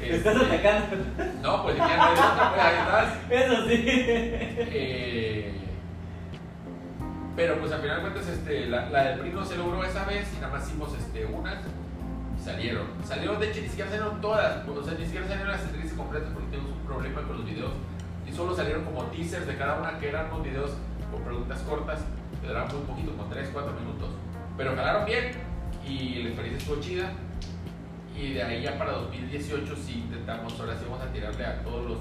Te <laughs> estás
Este,
atacando.
No, pues ya no hay otra, pues ahí estás.
Eso sí.
Eh, pero pues al final de cuentas este, la, la del PRI no se logró esa vez y nada más hicimos este, unas salieron. Salieron, de hecho ni siquiera salieron todas, o sea, ni siquiera salieron las entrevistas completas porque tenemos un problema con los videos y solo salieron como teasers de cada una que eran unos videos con preguntas cortas que duraban muy poquito, como 3, 4 minutos. Pero jalaron bien y la experiencia estuvo chida. Y de ahí ya para 2018 sí intentamos, ahora sí vamos a tirarle a todos los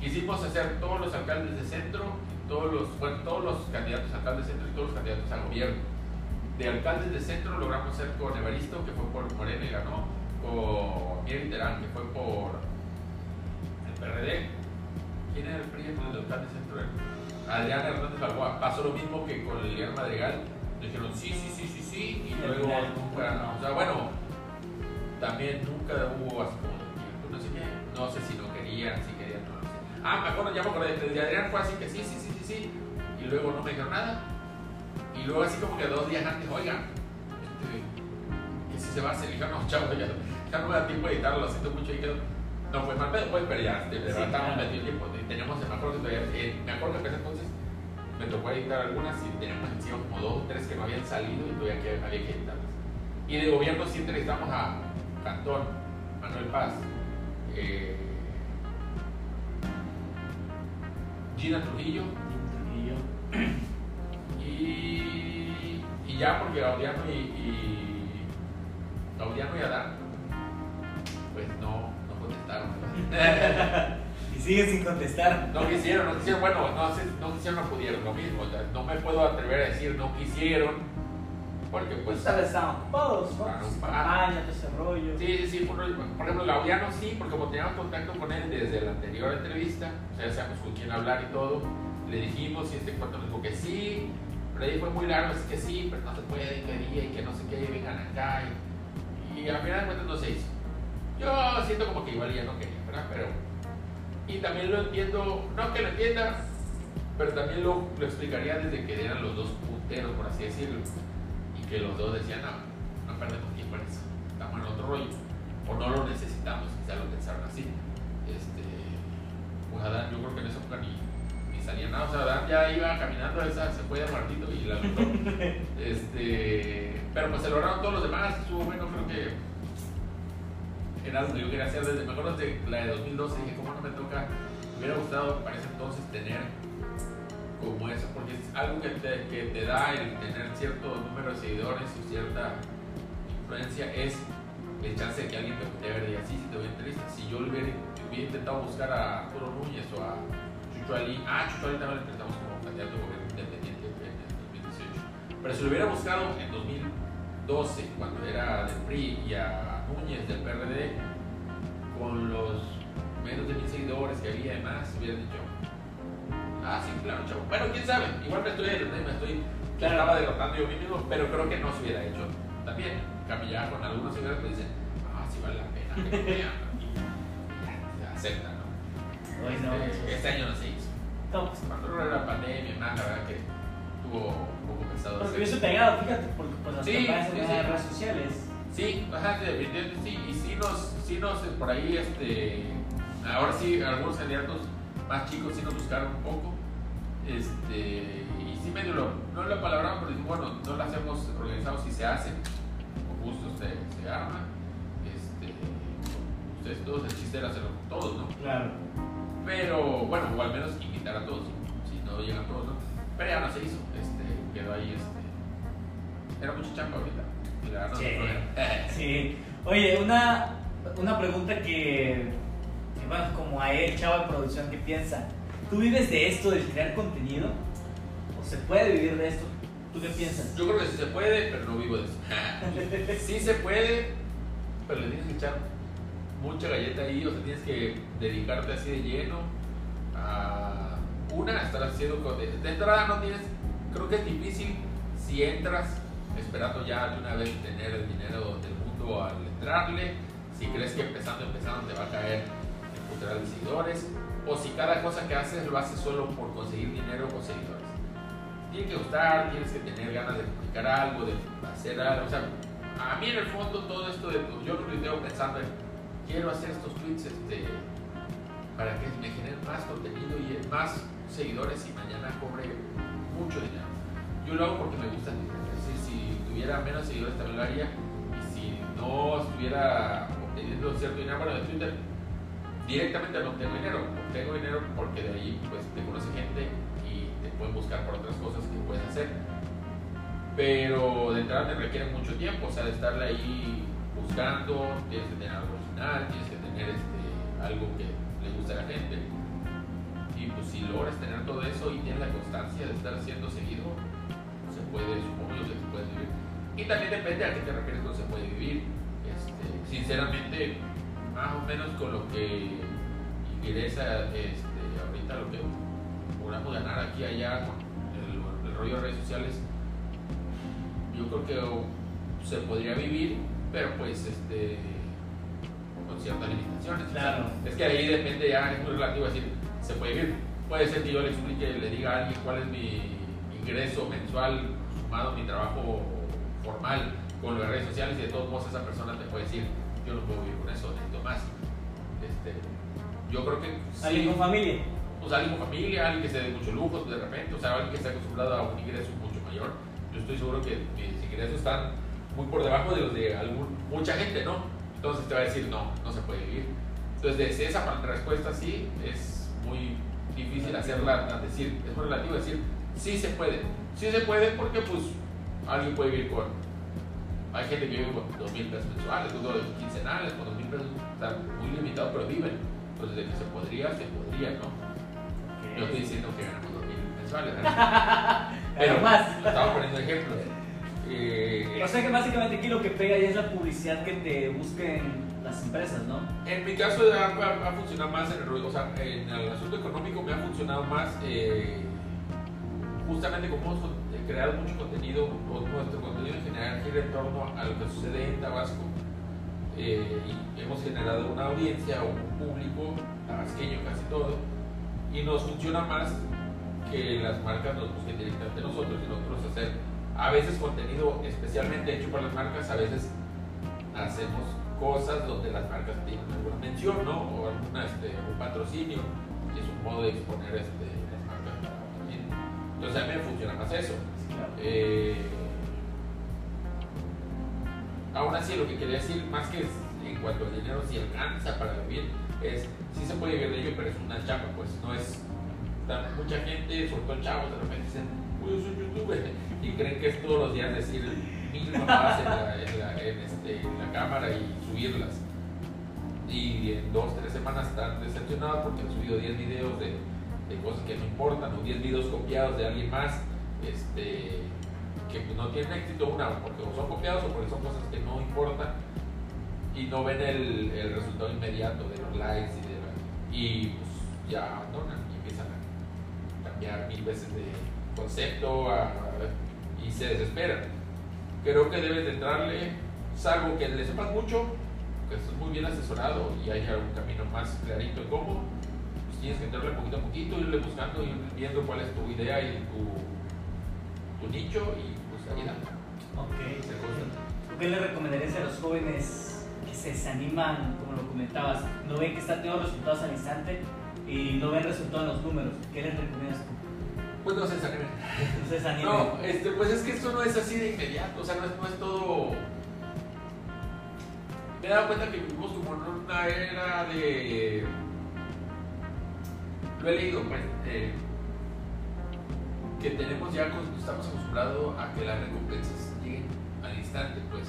quisimos hacer todos los alcaldes de centro, todos los, bueno, todos los candidatos a alcaldes de centro y todos los candidatos a gobierno. De alcaldes de centro logramos hacer con Evaristo, que fue por Morena y ganó, con Miguel Terán, que fue por el PRD. ¿Quién era el PRI el de alcalde de centro? Adrián Hernández Balboa. Pasó lo mismo que con Liliana Madrigal. Dijeron sí, sí, sí, sí, sí, y luego nunca,
no.
o sea, bueno, también nunca hubo así como no sé qué, no sé si no querían, si querían, no lo sé. Ah, me acuerdo, ya me acordé, de Adrián fue así que sí, sí, sí, sí, sí, y luego no me dijeron nada. Y luego así como que dos días antes, oigan, este, que si se va a hacer, dije, no, <laughs> chavo, ya, ya no me da tiempo de editarlo, lo siento mucho y quedó. No fue mal pedo, pues, pero ya, de verdad,
Sí,
estábamos
claro.
metidos tiempo. Teníamos, me acuerdo que todavía, eh, me acuerdo que en ese entonces me tocó editar algunas y teníamos encima como dos o tres que no habían salido y todavía que, había que editarlas. Y de gobierno sí entrevistamos a Cantón, Manuel Paz, eh, Gina Trujillo
y,
ya porque Gaudiano y, y Gaudiano y Adán pues no, no contestaron. <laughs>
Y sigue sin contestar.
No quisieron, no quisieron, bueno, no, no quisieron, no pudieron, lo mismo, o sea, no me puedo atrever a decir no quisieron, porque pues...
Pues vez estaban ocupados,
pa-
campaña, todo ese rollo.
Sí, sí, sí, por, por ejemplo, Gaudiano sí, porque como teníamos contacto con él desde la anterior entrevista, o sea, ya sabemos con quién hablar y todo, le dijimos y este cuento nos dijo que sí, ahí fue muy largo, así que sí, pero no se puede, y quería, y que no sé qué, y vengan acá, y, y al final de cuentas no se hizo. Yo siento como que igual ya no quería, ¿verdad? Pero, y también lo entiendo, no que lo entienda, pero también lo, lo explicaría desde que eran los dos punteros, por así decirlo, y que los dos decían, no, no perdemos tiempo en eso, estamos en otro rollo, o no lo necesitamos, quizá lo pensaron así. Este, pues Adán, yo creo que en esa salía nada, o sea, Adán ya iba caminando, esa se fue de muertito y la <laughs> este, pero pues se lograron todos los demás, estuvo bueno, creo que era lo que yo quería hacer desde, me acuerdo de la de 2012, dije, ¿cómo no me toca? Me hubiera gustado para ese entonces tener como eso, porque es algo que te, que te da el tener cierto número de seguidores y cierta influencia, es el chance de que alguien te voltee a ver y así, si te voy entrevista. Si yo hubiera, hubiera intentado buscar a Arturo Núñez o a Chucho Ali, ah, Chucho Ali también lo intentamos como candidato a gobierno independiente en el 2018, pero si lo hubiera buscado en 2012, cuando era del PRI, y a Núñez del PRD, con los menos de mil seguidores que había además, hubieran dicho, ah, sí, claro, chavo. Bueno, quién sabe, igual me estoy, me estoy,
Claro.
estaba derrotando yo mismo, pero creo que no se hubiera hecho también. Ya con algunos seguidores que dicen, ah, sí vale la pena, que me vean", y ya, se acepta, ¿no?
Ay, no,
Este, este año no hizo.
No,
Cuando era la pandemia, más, la verdad que estuvo un poco pesado.
Porque soy pegado, fíjate, porque pues las
Sí, sí,
en
sí.
las redes sociales.
Sí, ajá, definitivamente sí, y sí nos, sí nos, eh, por ahí, este, ahora sí, algunos candidatos más chicos sí nos buscaron un poco, este, y sí medio lo, no lo palabramos, pero bueno, no lo hacemos organizado, si se hace, con gusto se, se arma, este, ustedes todos, el chiste era hacerlo todos, ¿no?
Claro.
Pero, bueno, o al menos invitar a todos, si no llegan todos, ¿no? Pero ya no se hizo, este, quedó ahí, este, era mucha chamba ahorita, y la verdad no <laughs>
Sí. Oye, una, una pregunta que, que, bueno, como a él, chavo de producción, ¿qué piensa? ¿Tú vives de esto, del crear contenido? ¿O se puede vivir de esto? ¿Tú qué piensas?
Yo creo que sí se puede, pero no vivo de eso. <laughs> sí se puede, pero le tienes que echar mucha galleta ahí, o sea, tienes que dedicarte así de lleno a una, estar haciendo co- de, entrada no tienes, creo que es difícil si entras esperando ya de una vez tener el dinero del mundo al entrarle, si crees que empezando, empezando te va a caer el putero de seguidores, o si cada cosa que haces lo haces solo por conseguir dinero o seguidores tiene que gustar, tienes que tener ganas de publicar algo, de hacer algo. O sea, a mí en el fondo todo esto de yo lo tuiteo pensando en quiero hacer estos tweets este, para que me generen más contenido y más seguidores y mañana cobre mucho dinero. Yo lo hago porque me gusta. Es decir, si tuviera menos seguidores también lo haría. Y si no estuviera obteniendo cierto dinero, bueno, de Twitter directamente no obtengo dinero. Obtengo dinero porque de ahí pues te conoce gente y te pueden buscar por otras cosas que puedes hacer. Pero de entrada te requiere mucho tiempo, o sea, de estarle ahí buscando, tienes que tener algo tienes que tener este, algo que le guste a la gente. Y pues si logras tener todo eso y tienes la constancia de estar haciendo seguido, se puede, supongo que se puede vivir. Y también depende a qué te refieres con se puede vivir. Este, sinceramente, más o menos con lo que ingresa este, ahorita lo que logramos ganar aquí y allá el, el rollo de redes sociales, yo creo que se podría vivir, pero pues este con ciertas limitaciones.
Claro.
O sea, es que ahí depende ya, es muy relativo decir, se puede vivir. Puede ser que yo le explique, le diga a alguien cuál es mi ingreso mensual consumado mi trabajo formal con las redes sociales y de todos modos esa persona te puede decir, yo no puedo vivir con eso, necesito más. Este, yo creo que...
¿Alguien con familia?
Pues alguien con familia, alguien que se dé mucho lujo de repente, o sea, alguien que esté acostumbrado a un ingreso mucho mayor. Yo estoy seguro que mis ingresos están muy por debajo de los de algún, mucha gente, ¿no? Entonces te va a decir, no, no se puede vivir. Entonces, desde esa respuesta sí, es muy difícil hacerla, decir, es muy relativo decir, sí se puede. Sí se puede porque pues alguien puede vivir con, hay gente que vive con dos mil pesos mensuales, dos quincenales, con dos mil pesos, está muy limitado, pero viven. Entonces, de que se podría, se podría, ¿no? Yo estoy diciendo que ganamos dos mil mensuales, <laughs> pero
más.
Estamos poniendo ejemplos. Eh,
o sea que básicamente aquí lo que pega ya es la publicidad que te busquen las empresas, ¿no?
En mi caso ha, ha, funcionado más en el, o sea, en el asunto económico me ha funcionado más eh, justamente como hemos creado mucho contenido, o nuestro contenido en general gira en torno a lo que sucede en Tabasco. Eh, y hemos generado una audiencia o un público tabasqueño casi todo y nos funciona más que las marcas nos busquen directamente nosotros y nosotros hacer a veces contenido especialmente hecho para las marcas, a veces hacemos cosas donde las marcas tienen alguna mención, ¿no? O alguna, este, un patrocinio, y es un modo de exponer este, las marcas también. Entonces a mí me funciona más eso. Eh, aún así, lo que quería decir, más que en cuanto al dinero, si alcanza para vivir, es, sí se puede vivir de ello, pero es una chapa, pues no es. mucha gente, sobre todo chavos, de repente dicen, uy, yo soy youtuber, y creen que es todos los días decir mil mamadas en la, en, la, este, en la cámara y subirlas. Y en dos, tres semanas están decepcionados porque han subido 10 videos de, de, cosas que no importan o 10 videos copiados de alguien más este, que pues, no tienen éxito, una, porque son copiados o porque son cosas que no importan y no ven el, el resultado inmediato de los likes y, de, y pues ya abandonan y empiezan a cambiar mil veces de concepto y se desesperan creo que debes de entrarle, salvo que le sepas mucho, que estés muy bien asesorado y haya un camino más clarito y cómo, pues tienes que entrarle poquito a poquito, irle buscando, ir viendo cuál es tu idea y tu, tu nicho y pues ahí
Ok. ¿Qué le recomendarías a los jóvenes que se desaniman, como lo comentabas, no ven que está teniendo resultados al instante y no ven resultados en los números? ¿Qué les recomiendas tú?
Pues no se desanimen.
No se desanimen.
No, este, pues es que esto no es así de inmediato, o sea, no es, no es todo. Me he dado cuenta que vivimos como en una era de. Lo he leído, pues. Eh, que tenemos ya, estamos acostumbrados a que las recompensas lleguen al instante, pues.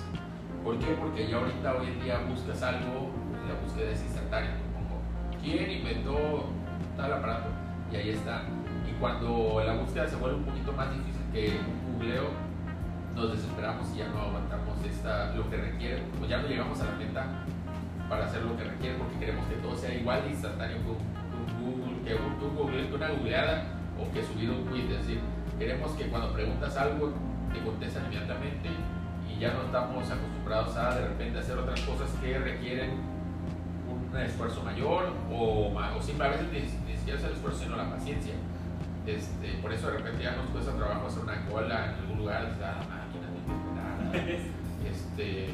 ¿Por qué? Porque ya ahorita, hoy en día, buscas algo, la búsqueda es instantánea. Como, ¿quién inventó tal aparato? Y ahí está cuando la búsqueda se vuelve un poquito más difícil que un googleo, nos desesperamos y ya no aguantamos esta, lo que requiere, pues ya no llegamos a la meta para hacer lo que requiere porque queremos que todo sea igual de instantáneo que, Google, que, una googleada o que subir un tweet. Es decir, queremos que cuando preguntas algo te contestan inmediatamente y ya no estamos acostumbrados a de repente hacer otras cosas que requieren un esfuerzo mayor o, o simplemente ni, ni siquiera es el esfuerzo sino la paciencia. Este, por eso de repente ya nos cuesta trabajo hacer una cola en algún lugar, o sea, máquina, <laughs> este,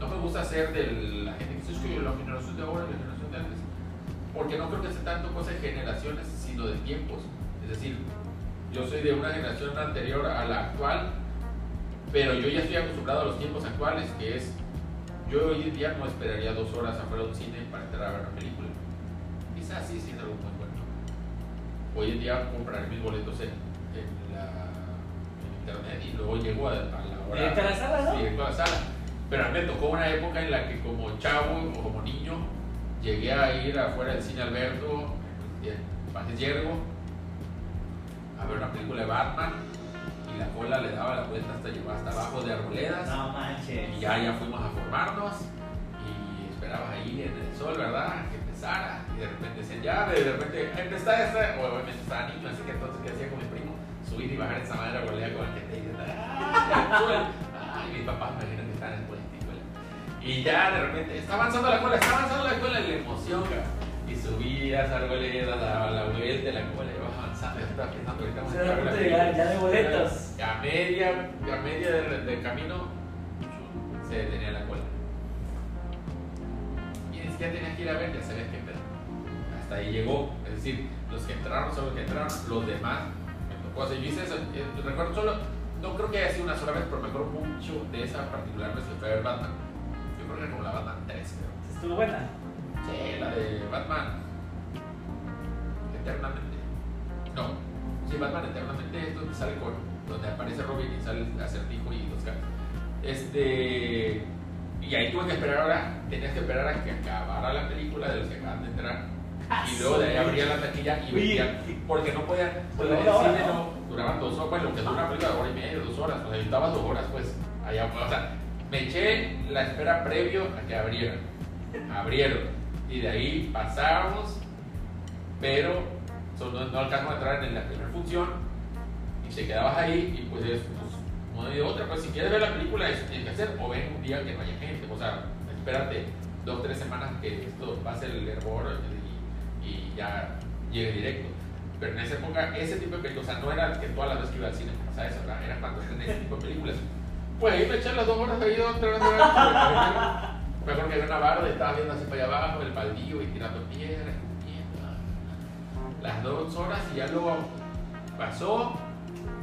no me gusta hacer de la gente que dice, es que la generación de ahora y la generación de antes, porque no creo que sea tanto cosa de generaciones, sino de tiempos. Es decir, yo soy de una generación anterior a la actual, pero yo ya estoy acostumbrado a los tiempos actuales, que es, yo hoy en día no esperaría dos horas afuera de un cine para entrar a ver una película. Quizás sí, sí es algo muy hoy en día compraré mis boletos en, la, internet y luego llego a, la hora.
Directo a la sala, ¿no?
Directo a la sala. Pero a mí me tocó una época en la que como chavo o como niño llegué a ir afuera del cine Alberto, en Pajes Yergo, a ver una película de Batman y la cola le daba la vuelta hasta llevar hasta abajo de arboledas.
No manches.
Y ya, ya fuimos a formarnos y esperabas ahí en el sol, ¿verdad? y de repente decían, ya, de repente, está, está, o obviamente estaba niño, así que entonces, ¿qué hacía con mi primo? Subir y bajar esa madre golea con la gente y ¡ah! Y mis papás me dijeron que estaban en escuela. Y ya de repente, está avanzando la cola, está avanzando la cola, y la emoción, y subías a la arboleda, daba la vuelta, la cola, y vas avanzando, ya estaba pensando ahorita
vamos a ya de boletos.
Ya, media, a media del, del camino se detenía la cola. Y ni siquiera tenías que ir a ver, ya sabías pedo. Hasta ahí llegó. Es decir, los que entraron son los que entraron, los demás me tocó hacer. Yo hice eso, eh, recuerdo solo, no creo que haya sido una sola vez, pero me acuerdo mucho de esa particular vez que fue a ver Batman. Yo creo que era como la Batman 3, creo.
Estuvo buena.
Sí, la de Batman. Eternamente. No, sí, Batman Eternamente es donde sale con. donde aparece Robin y sale el acertijo y los gatos. Este. Y ahí tuve que esperar ahora, tenías que esperar a que acabara la película de los que acaban de entrar. Y luego de ahí abría la taquilla y veía. Porque no podían. Pues en el cine
¿no?
duraban dos horas. Bueno, que dura una película de hora y media, dos horas. O sea, estaba dos horas, pues. Allá, o sea, me eché la espera previo a que abrieran. Abrieron. Y de ahí pasamos, pero so- no, no alcanzamos a entrar en la primera función. Y te quedabas ahí y pues es pues, no hay otra. Pues si quieres ver la película, eso tienes que hacer. O ven un día que no haya gente. O sea, espérate dos tres semanas que esto va a ser el hervor y, y ya llegue directo. Pero en esa época, ese tipo de películas, o sea, no era que todas las veces que iba al cine pasaba eso, ¿verdad? era cuando tenía ese tipo de películas. Pues ahí me eché las dos horas ahí, dos, tres horas. Me acuerdo que había una barda y estaba viendo así para allá abajo, el baldío y tirando piedras. Las dos horas y ya luego pasó,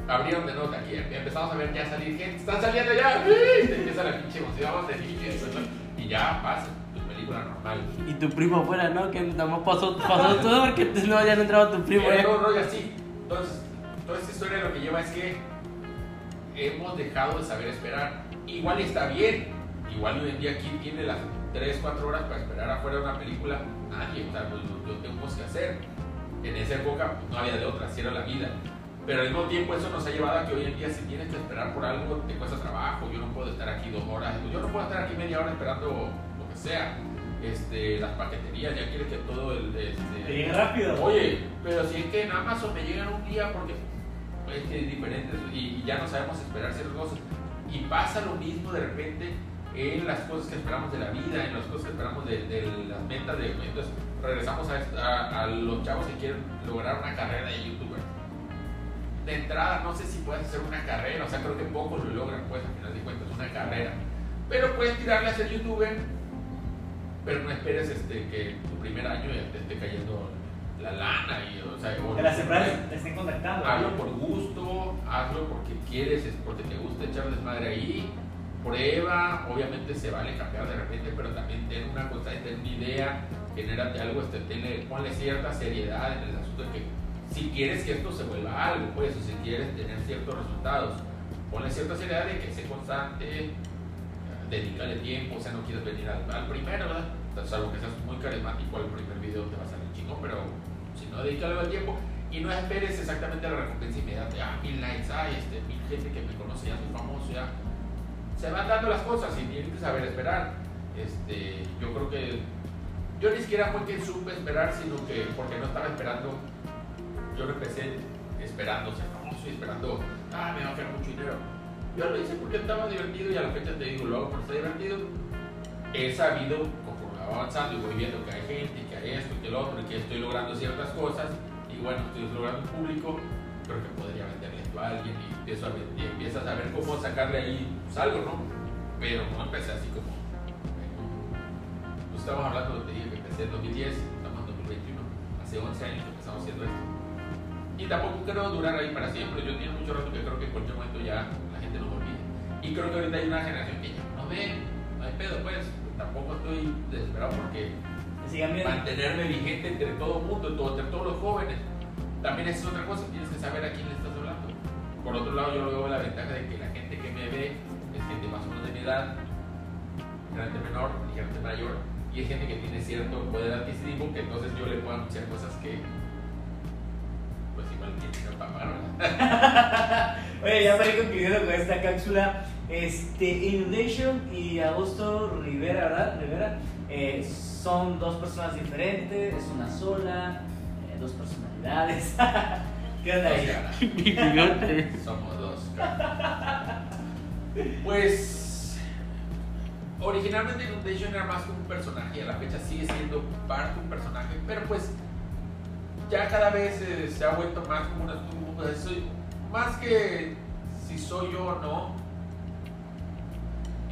abrieron de nuevo aquí, empezamos a ver ya salir gente, están saliendo ya, te empieza la pinche emoción de niños, ¿no? y ya pasa película normal.
Y tu primo afuera, ¿no? Que nada más pasó, pasó todo porque <laughs> no había entrado tu primo.
Era todo un rollo así. Entonces, toda esta historia lo que lleva es que hemos dejado de saber esperar. Igual está bien. Igual hoy en día, ¿quién tiene las 3, 4 horas para esperar afuera de una película? Nadie. O sea, lo, lo tenemos que hacer. En esa época pues, no había de otra, así era la vida. Pero al mismo tiempo eso nos ha llevado a que hoy en día si tienes que esperar por algo te cuesta trabajo. Yo no puedo estar aquí dos horas. Yo no puedo estar aquí media hora esperando lo que sea. Este, las paqueterías ya quieres que todo el... Este,
Te llega rápido.
Oye, pero si es que en Amazon me llegan un día porque es que es diferente y, y ya no sabemos esperar ciertas cosas. Y pasa lo mismo de repente en las cosas que esperamos de la vida, en las cosas que esperamos de, de las metas de... Entonces regresamos a, a- a los chavos que quieren lograr una carrera de youtuber. De entrada no sé si puedes hacer una carrera, o sea creo que pocos lo logran pues al final de cuentas una carrera. Pero puedes tirarle a ser youtuber pero no esperes este, que tu primer año te esté cayendo la lana y, o sea,
Que las empresas te estén contactando.
hazlo por gusto, hazlo porque quieres, es porque te gusta echar desmadre ahí, prueba, obviamente se vale cambiar de repente, pero también ten una cosa, ten una idea, genérate algo, este, tenle- ponle cierta seriedad en el asunto de que si quieres que esto se vuelva algo, pues, o si quieres tener ciertos resultados, ponle cierta seriedad de que sé constante, dedícale tiempo, o sea, no quieres venir al, al primero, ¿verdad? Salvo que seas muy carismático, al primer video te va a salir chingón, pero si no, dedícalo al tiempo y no esperes exactamente la recompensa inmediata. Ah, mil likes, ay, este, mil gente que me conoce, ya soy famoso, ya. Se van dando las cosas y tienes que saber esperar. Este, yo creo que yo ni siquiera fue que supe esperar, sino que porque no estaba esperando, yo no empecé esperando ser famoso y esperando, ah, me va a quedar mucho dinero. Yo lo hice porque estaba divertido y a la fecha te digo, lo hago porque está divertido. He sabido, va avanzando y voy viendo que hay gente, que hay esto que lo otro, y que estoy logrando ciertas cosas, y bueno, estoy logrando un público, creo que podría venderle esto a alguien y, empiezo a y empiezas a ver cómo sacarle ahí pues, algo, ¿no? Pero no empecé así como. Pues estamos hablando, te dije que empecé en 2010, estamos en 2021, hace 11 años que empezamos haciendo esto. Y tampoco creo durar ahí para siempre. Yo tiene mucho rato que creo que en cualquier momento ya la gente nos olvide. Y creo que ahorita hay una generación que ya no ve, no hay pedo, pues. Tampoco estoy desesperado porque mantenerme vigente entre todo el mundo, entre todos los jóvenes. También es otra cosa, tienes que saber a quién le estás hablando. Por otro lado, yo veo la ventaja de que la gente que me ve es gente más o menos de mi edad, ligeramente menor, ligeramente mayor, y es gente que tiene cierto poder adquisitivo que entonces yo le puedo anunciar cosas que, pues igual tiene que pagar. <laughs>
Oye, ya para ir concluyendo con esta cápsula, este, Inundation y Augusto Rivera, ¿verdad? Rivera, eh, son dos personas diferentes, es una sola, eh, dos personalidades. <laughs> ¿Qué onda ahí? <laughs>
Somos dos. Pues originalmente Inundation era más como un personaje, a la fecha sigue siendo parte de un personaje, pero pues ya cada vez eh, se ha vuelto más como una pues, soy- más que si soy yo o no.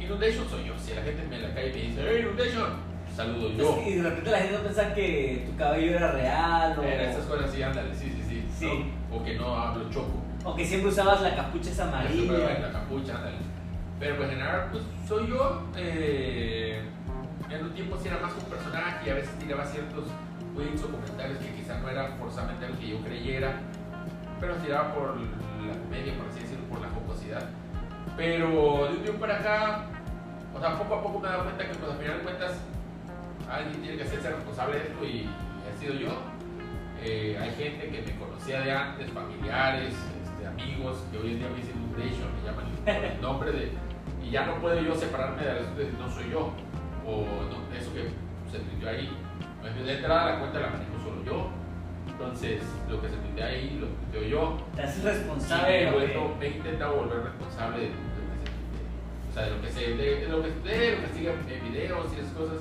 Inundation soy yo. Si la gente me en la calle me dice, ¡Hey, Inundation! Saludo yo.
Y de repente la gente no pensaba que tu cabello era real o,
Era esas cosas así, ándale, sí, sí, sí.
Sí.
¿no? O que no hablo choco.
o que siempre usabas la capucha esa amarilla.
La capucha, ándale. Pero pues en general, pues soy yo. Eh, en un tiempo sí era más un personaje y a veces tiraba ciertos tweets o comentarios que quizás no eran forzamente algo que yo creyera, pero tiraba por la media, por así decirlo, por la jocosidad. Pero de un tiempo para acá, o sea, poco a poco me he dado cuenta que pues al final de cuentas alguien tiene que hacerse responsable de esto y he sido yo. Eh, hay gente que me conocía de antes, familiares, este, amigos, que hoy en día me dicen Inundation, me llaman por el nombre de... Y ya no puedo yo separarme de eso de no soy yo, o no, eso que se tuiteó ahí. De entrada la cuenta la manejo solo yo, entonces lo que se tuitea ahí lo tuiteo yo.
Te haces responsable
me, he vuelto-
que-
me he intentado volver responsable de, O sea, de lo que se de, lo que se videos y esas cosas.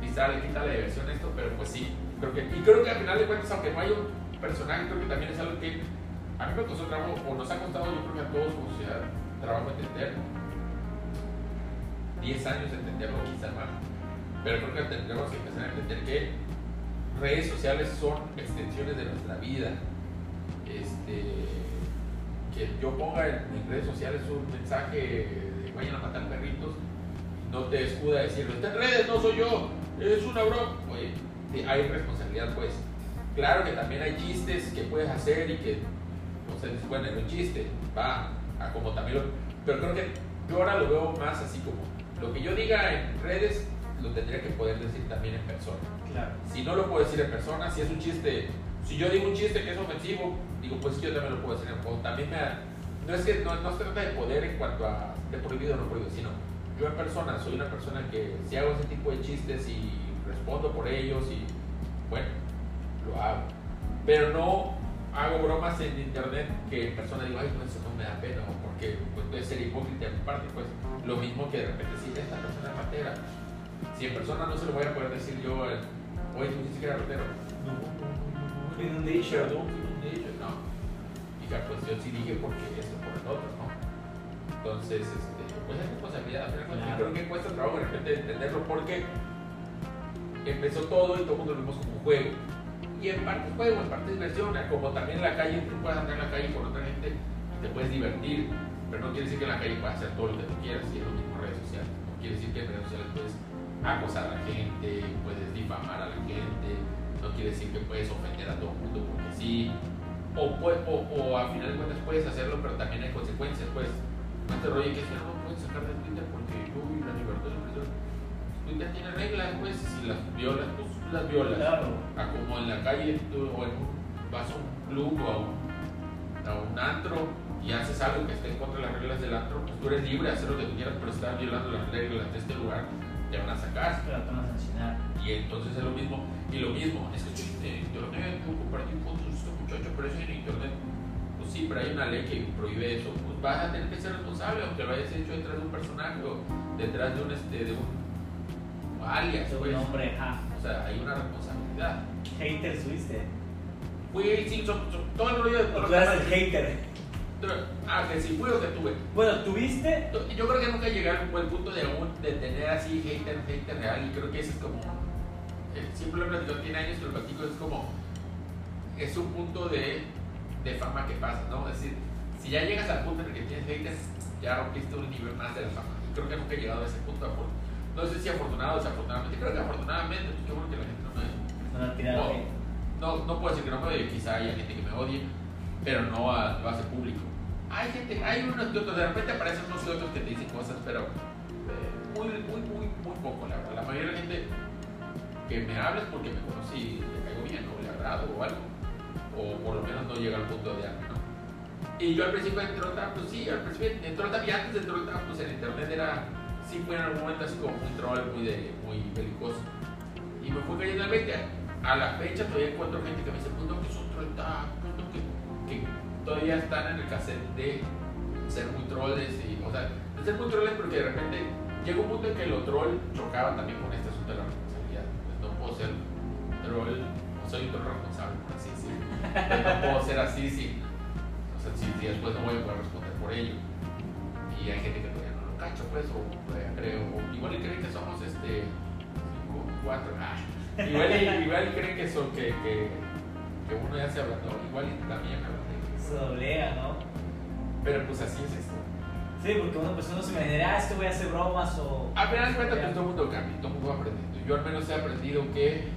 Quizá quita la diversión esto, pero pues sí. Creo y creo que al final de cuentas, aunque no haya un personaje, creo que también es algo que a mí me costó trabajo, o nos ha costado, yo creo que a todos como sociedad, trabajo entender. 10 años de entenderlo, quizás más. Pero creo que tendremos que empezar a entender que redes sociales son extensiones de nuestra vida. Este, que yo ponga en, en redes sociales un mensaje vayan a matar perritos, no te escuda decirlo, está en redes, no soy yo, es una broma. Oye, hay responsabilidad pues. Claro que también hay chistes que puedes hacer y que, o sea, dices, bueno, es un chiste, va, a como también lo... Pero creo que yo ahora lo veo más así como, lo que yo diga en redes, lo tendría que poder decir también en persona.
Claro.
Si no lo puedo decir en persona, si es un chiste, si yo digo un chiste que es ofensivo, digo, pues yo también lo puedo decir en persona. También me, no es que no, no se trata de poder en cuanto a de prohibido o no prohibido, sino yo en persona soy una persona que si hago ese tipo de chistes y respondo por ellos y bueno, lo hago. Pero no hago bromas en internet que en persona digo, ay, no, eso no me da pena, porque pues, puede ser hipócrita mi parte, pues lo mismo que de repente si esta persona es. Si en persona no se lo voy a poder decir yo, eh, oye, tú dices que era ratero. No, no, no, no, no.
Inundation.
Perdón, Inundation, no. Y ya, pues yo sí dije porque esto por el otro, ¿no? Entonces, este, pues es responsabilidad. al final
Claro.
Creo que cuesta trabajo de repente entenderlo porque empezó todo y todo el mundo lo vimos como un juego. Y en parte juego, en parte diversión, como también en la calle, tú puedes andar en la calle con otra gente y te puedes divertir, pero no quiere decir que en la calle puedas hacer todo lo que tú quieras y es lo mismo en redes sociales. No quiere decir que en redes sociales puedes acosar a la gente, puedes difamar a la gente, no quiere decir que puedes ofender a todo el mundo porque sí. O, o, o a final de cuentas puedes hacerlo, pero también hay consecuencias, pues. No te rollo que si no lo puedes sacar de Twitter porque uy, la libertad de expresión. Twitter tiene reglas, pues, si las violas, pues las violas
Claro.
a como en la calle tú, o en vas a un club o a un, a un antro y haces algo que esté en contra de las reglas del antro, pues tú eres libre de hacer lo que tú quieras, pero estás violando las reglas de este lugar, te van a sacar.
Te van a sancionar.
Y entonces es lo mismo, y lo mismo, es que en internet, yo compartí fotos de este pero hay una ley que prohíbe eso, pues vas a tener que ser responsable, aunque lo hayas hecho detrás de un personaje o detrás de un, este, de un alias, pues.
un hombre, ajá.
O sea, hay una responsabilidad.
Hater fuiste.
Fui, sí, son- son- todo el rollo de todo
tú eras el hater.
Ah, que si fui o que tuve.
Bueno, tuviste.
Yo creo que nunca llegué al punto de, de tener así hater, hater real. Y creo que ese es como. eh, siempre lo he platicado, tiene años que lo platico, es como. Es un punto de, de fama que pasa, ¿no? Es decir, si ya llegas al punto en el que tienes haters, ya rompiste un nivel más de la fama. Y creo que nunca he llegado a ese punto. No sé si afortunado o desafortunadamente. Creo que afortunadamente, pues qué bueno que la gente no me.
No, no, tirado,
No,
eh.
no, no puedo decir que no me odie, quizá haya gente que me odie, pero no a, lo hace público. Hay gente, hay unos que otros, de repente aparecen unos que otros que te dicen cosas, pero eh, muy, muy, muy, muy poco, la verdad. La mayoría de la gente que me habla es porque me conoce y le caigo bien, o le agrado o algo, o por lo menos no llega al punto de algo, ¿no? Y yo al principio Trota, pues sí, al principio Trota y antes de Trota, pues en internet era, sí fue en algún momento así como muy troll, muy, de, muy belicoso. Y me fue cayendo el 20. A la fecha todavía encuentro gente que me dice, pues que son trolls, pues no, que, que todavía están en el cassette de ser muy trolls, y, o sea, de ser muy trolls porque de repente llega un punto en que lo troll chocaba también con este asunto de la responsabilidad. Pues no puedo ser troll, no soy un troll responsable, no puedo ser así, sí. O sea, si, y después no voy a poder responder por ello. Y hay gente que todavía no lo cacha, pues, o todavía creo, o igual y creen que somos este, cinco, cuatro, ah, igual, y, igual creen que, son, que, que, que uno ya se hablando, igual y también de
Se doblea, ¿no?
Pero pues así es esto.
Sí, porque uno, pues uno se imaginaría, ah, es que voy a hacer bromas o.
A final de cuentas, pues todo el mundo cambia, todo el mundo va aprendiendo. Yo al menos he aprendido que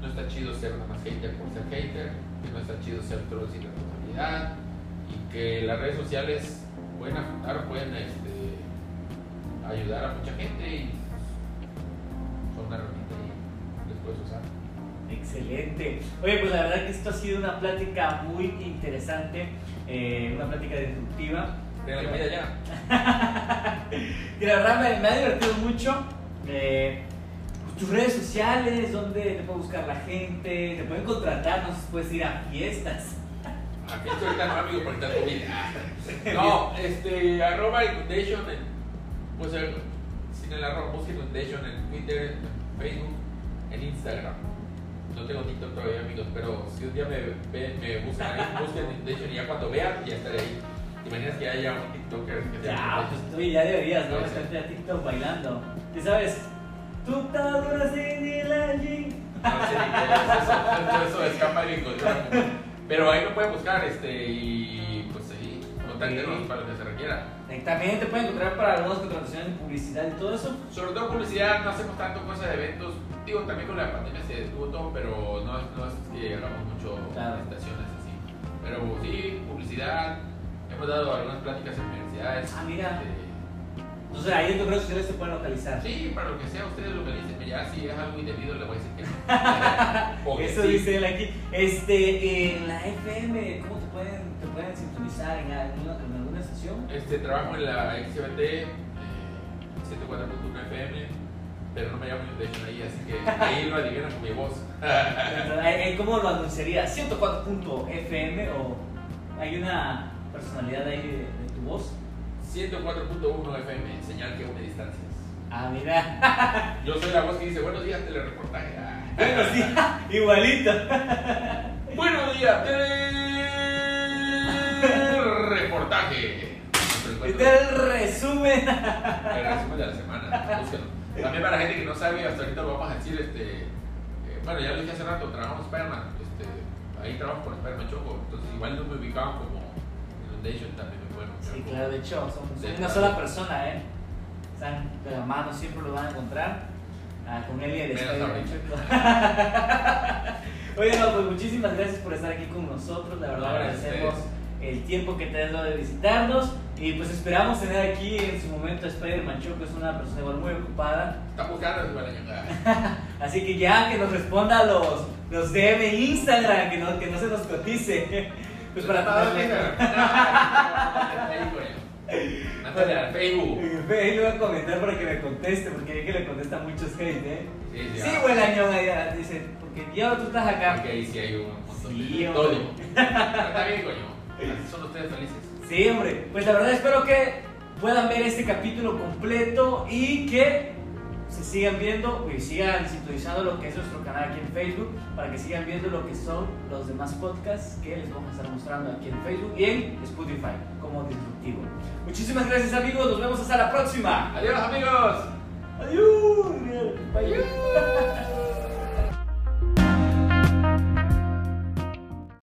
no está chido ser nada más hater por ser hater, que no está chido ser troll sin responsabilidad y que las redes sociales pueden afectar, pueden este, ayudar a mucha gente y son una herramienta y les puedes usar.
Excelente. Oye, pues la verdad que esto ha sido una plática muy interesante, eh, una plática disruptiva.
De la comida ya. <laughs>
Y la verdad me, me ha divertido mucho. Eh, tus redes sociales, donde te puede buscar la gente, te pueden contratar, no sé si puedes ir a fiestas.
Aquí estoy ahorita no amigo por estar comida. <laughs> No, este, arroba Inundation en, pues, sin el arroba, busquen Inundation en Twitter, en Facebook, en Instagram. No tengo TikTok todavía, amigos, pero si un día me, ven, me buscan ahí, busquen Inundation y ya cuando vean, ya estaré ahí. ¿Te imaginas que haya un TikToker que
Ya, pues tú ya deberías, ¿no? Estarte a TikTok bailando. ¿Y sabes? Tú el allí.
No sé ni qué es eso, cultura común. Pero ahí me pueden buscar, este, y pues ahí, contáctenos para lo que se requiera.
También te pueden encontrar para algunas contrataciones de publicidad y todo eso.
Sobre todo publicidad, no hacemos tanto cosas de eventos. Digo, también con la pandemia se detuvo todo, pero no, es- no es que hagamos mucho
Claro.
presentaciones así. Pero sí, publicidad. Hemos dado algunas pláticas en universidades.
Ah, mira.
Este,
Entonces ahí en tus redes sociales te pueden localizar.
sí, para lo que sea, ustedes localicen. Ya si es algo indebido, le voy a decir que <laughs>
Eso
sí.
dice él aquí. Este, en la FM, ¿cómo te pueden, te pueden sintonizar en alguna, en alguna estación?
Este, trabajo en la XBT, eh, 104.1 FM, pero no me llamo Inundation ahí, así que ahí lo adivinan con mi voz.
¿Cómo lo anunciaría? ¿104.fm o hay una personalidad ahí de, de tu voz?
104.1 FM, señal que une distancias.
Ah, mira. <laughs>
Yo soy la voz que dice buenos días, telereportaje. Ah. <laughs>
Bueno, sí, <laughs> igualito.
Buenos días, telereportaje.
Este es el resumen.
El resumen de la semana, búsquenlo. También para la gente que no sabe, hasta ahorita lo vamos a decir, este, eh, bueno, ya lo dije hace rato, trabajamos Spider-Man, este, ahí trabajo con Spider-Man Choco, entonces igual no me ubicaban como también me pueden ubicar
Sí, claro, de hecho, son, son una sola persona, ¿eh? Están de la mano, siempre lo van a encontrar. Ah, con él y el. <laughs> Oye, no, pues muchísimas gracias por estar aquí con nosotros. La verdad,
gracias
agradecemos el tiempo que te has dado de visitarnos. Y pues esperamos tener aquí en su momento a Spider-Man Choco, es una persona igual muy ocupada.
Está buscando igual. <laughs>
Así que ya que nos responda los, los DM Instagram, que no, que no se nos cotice. Pues para
güey. Mándale al Facebook.
Ahí le voy a comentar para que me conteste, porque hay que le contesta muchos hate, ¿eh?
Sí, sí,
Sí,
ah.
güey, año dice, porque ya tú estás acá.
Porque ahí sí hay un montón
Sí,
de. Está bien, coño. Así son ustedes felices.
Sí, hombre. Pues la verdad espero que puedan ver este capítulo completo y que se sigan viendo y sigan sintonizando lo que es nuestro canal aquí en Facebook para que sigan viendo lo que son los demás podcasts que les vamos a estar mostrando aquí en Facebook y en Spotify como disruptivo. Muchísimas gracias amigos, nos vemos hasta la próxima.
Adiós, amigos.
Adiós. Bye.